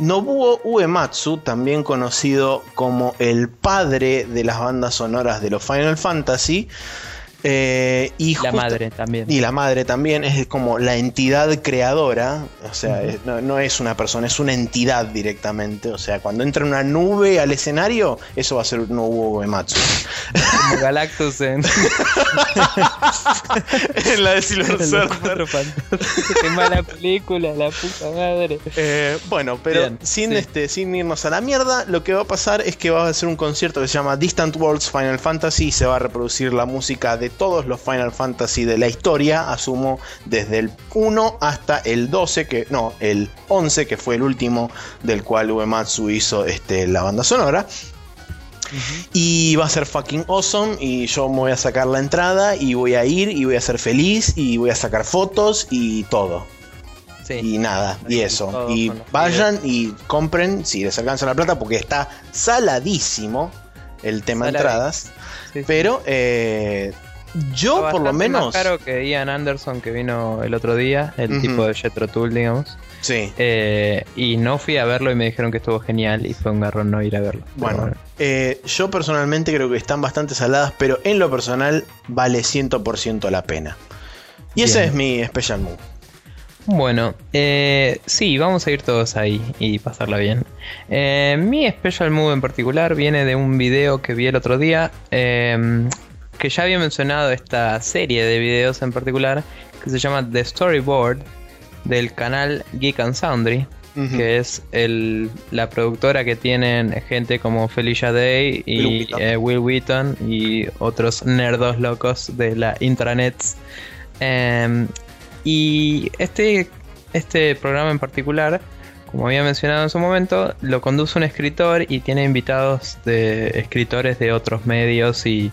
Nobuo Uematsu, también conocido como el padre de las bandas sonoras de los Final Fantasy. Eh, y La madre también. Y la madre también es como la entidad creadora, o sea, es- no, no es una persona, es una entidad directamente. O sea, cuando entra una nube al escenario, eso va a ser Nobuo Uematsu. Como Galactus en, en la de Silver Surfer. Qué mala película, la puta madre. Eh, bueno, pero Bien, sin, sí. este, sin irnos a la mierda, lo que va a pasar es que va a hacer un concierto que se llama Distant Worlds Final Fantasy y se va a reproducir la música de todos los Final Fantasy de la historia, asumo desde el 1 hasta el 12, que no, el 11, que fue el último del cual Uematsu hizo este, la banda sonora. Y va a ser fucking awesome. Y yo me voy a sacar la entrada. Y voy a ir. Y voy a ser feliz. Y voy a sacar fotos. Y todo. Sí. Y nada, y eso. Y vayan y compren si les alcanza la plata porque está saladísimo el tema Saladísimo. entradas. Sí. Pero eh, yo por lo menos... más caro que Ian Anderson que vino el otro día, el tipo de Jetro Tool, digamos. Sí. Eh, y no fui a verlo y me dijeron que estuvo genial y fue un garrón no ir a verlo. Bueno, eh, yo personalmente creo que están bastante saladas, pero en lo personal vale 100% la pena. Y ese Bien. es mi special move. Bueno, eh, sí, vamos a ir todos ahí y pasarla bien. Eh, mi special move en particular viene de un video que vi el otro día, eh, que ya había mencionado esta serie de videos en particular, que se llama The Storyboard, del canal Geek and Soundry, que es el, la productora que tienen gente como Felicia Day Will y Wheaton. eh, Will Wheaton y otros nerdos locos de la intranets. Em, y este, este programa en particular, como había mencionado en su momento, lo conduce un escritor y tiene invitados de escritores de otros medios y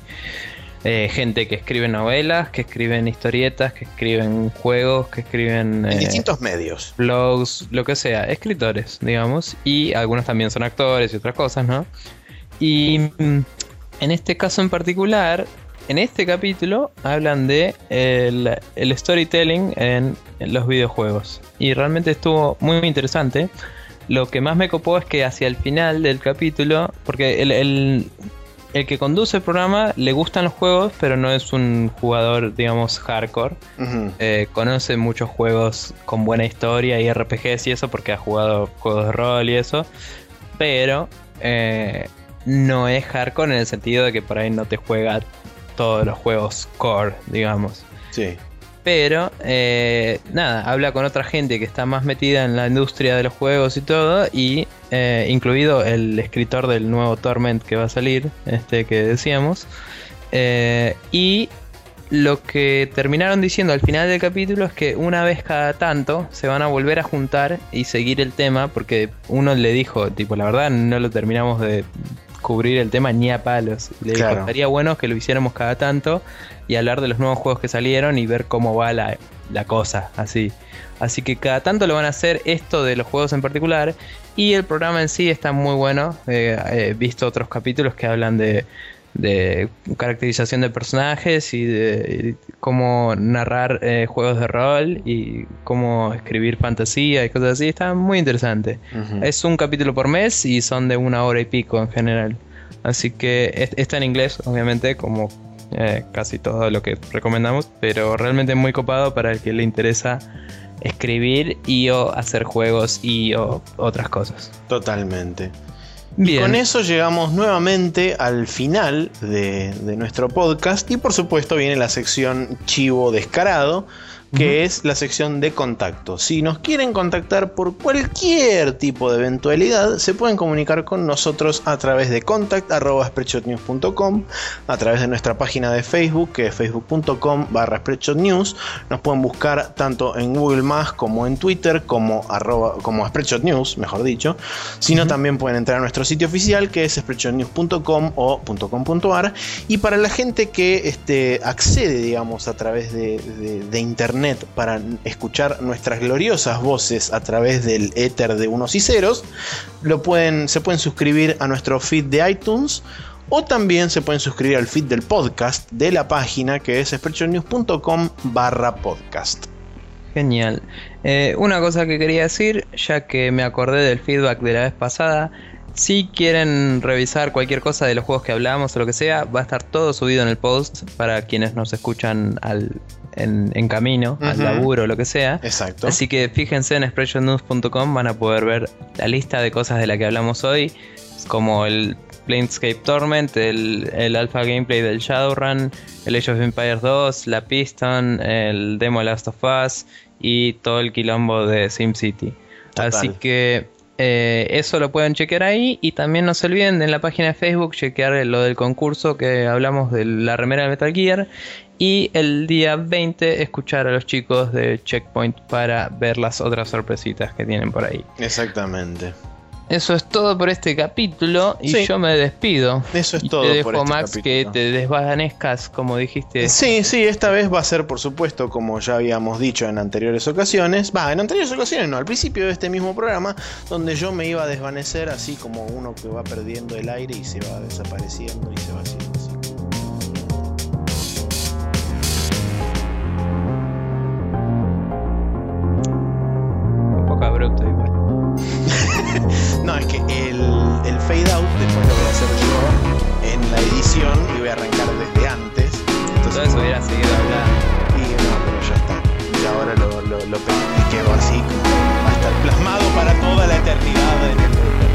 eh, gente que escribe novelas, que escriben historietas, que escriben juegos, que escriben En eh, distintos medios. blogs, lo que sea, escritores, digamos, y algunos también son actores y otras cosas, ¿no? Y mm, en este caso en particular, en este capítulo hablan de el, el storytelling en, en los videojuegos. Y realmente estuvo muy interesante. Lo que más me copó es que hacia el final del capítulo, porque el, el- el que conduce el programa le gustan los juegos, pero no es un jugador, digamos, hardcore. Eh, conoce muchos juegos con buena historia y RPGs y eso porque ha jugado juegos de rol y eso. Pero eh, no es hardcore en el sentido de que por ahí no te juega todos los juegos core, digamos. Sí. Pero, eh, nada, habla con otra gente que está más metida en la industria de los juegos y todo, y eh, incluido el escritor del nuevo Torment que va a salir, este que decíamos. Eh, y lo que terminaron diciendo al final del capítulo es que una vez cada tanto se van a volver a juntar y seguir el tema, porque uno le dijo, tipo, la verdad no lo terminamos de cubrir el tema ni a palos. Le dijo, Claro. estaría bueno que lo hiciéramos cada tanto y hablar de los nuevos juegos que salieron y ver cómo va la, la cosa, así. Así que cada tanto lo van a hacer esto de los juegos en particular y el programa en sí está muy bueno. Eh, He visto otros capítulos que hablan de, de caracterización de personajes y de cómo narrar eh, juegos de rol y cómo escribir fantasía y cosas así. Está muy interesante. Es un capítulo por mes y son de una hora y pico en general. Así que es- está en inglés, obviamente, como eh, casi todo lo que recomendamos, pero realmente muy copado para el que le interesa escribir y o hacer juegos y o otras cosas. Totalmente. Bien. Con eso llegamos nuevamente al final de, de nuestro podcast y por supuesto viene la sección chivo descarado, que es la sección de contacto. Si nos quieren contactar por cualquier tipo de eventualidad, se pueden comunicar con nosotros a través de contact.spreadshotnews.com, a través de nuestra página de Facebook, que es facebook.com barra. Nos pueden buscar tanto en Google Más como en Twitter, como, arroba, como spreadshotnews, mejor dicho. Si no, también pueden entrar a nuestro sitio oficial, que es spreadshotnews.com o .com.ar. Y para la gente que este, accede, digamos, a través de, de- de internet para escuchar nuestras gloriosas voces a través del éter de unos y ceros, lo pueden, se pueden suscribir a nuestro feed de iTunes. O también se pueden suscribir al feed del podcast de la página que es spreadshotnews.com barra podcast. Genial. Eh, una cosa que quería decir, ya que me acordé del feedback de la vez pasada, si quieren revisar cualquier cosa de los juegos que hablamos o lo que sea, va a estar todo subido en el post para quienes nos escuchan al, en, en camino, al laburo o lo que sea. Exacto. Así que fíjense en expressionnews.com, van a poder ver la lista de cosas de la que hablamos hoy, como el Planescape Torment, el, el alpha gameplay del Shadowrun, el Age of Empires 2, la Piston, el demo Last of Us y todo el quilombo de SimCity. Total. Así que eh, eso lo pueden chequear ahí y también no se olviden en la página de Facebook chequear lo del concurso que hablamos de la remera de Metal Gear y el día 20 escuchar a los chicos de Checkpoint para ver las otras sorpresitas que tienen por ahí. Exactamente. Eso es todo por este capítulo y Sí. yo me despido. Eso es Y todo Te por dejo, este Max, que te desvanezcas, como dijiste. Sí, sí, esta vez va a ser, por supuesto, como ya habíamos dicho en anteriores ocasiones. Va, en anteriores ocasiones no, al principio de este mismo programa, donde yo me iba a desvanecer así como uno que va perdiendo el aire y se va desapareciendo y se va haciendo igual. no, es que el, el fade out después lo voy a hacer yo en la edición y voy a arrancar desde antes. Entonces, Entonces hubiera seguido hablando. Y no, pero ya está. Y ahora lo, lo, lo así como va a estar plasmado para toda la eternidad en el mundo.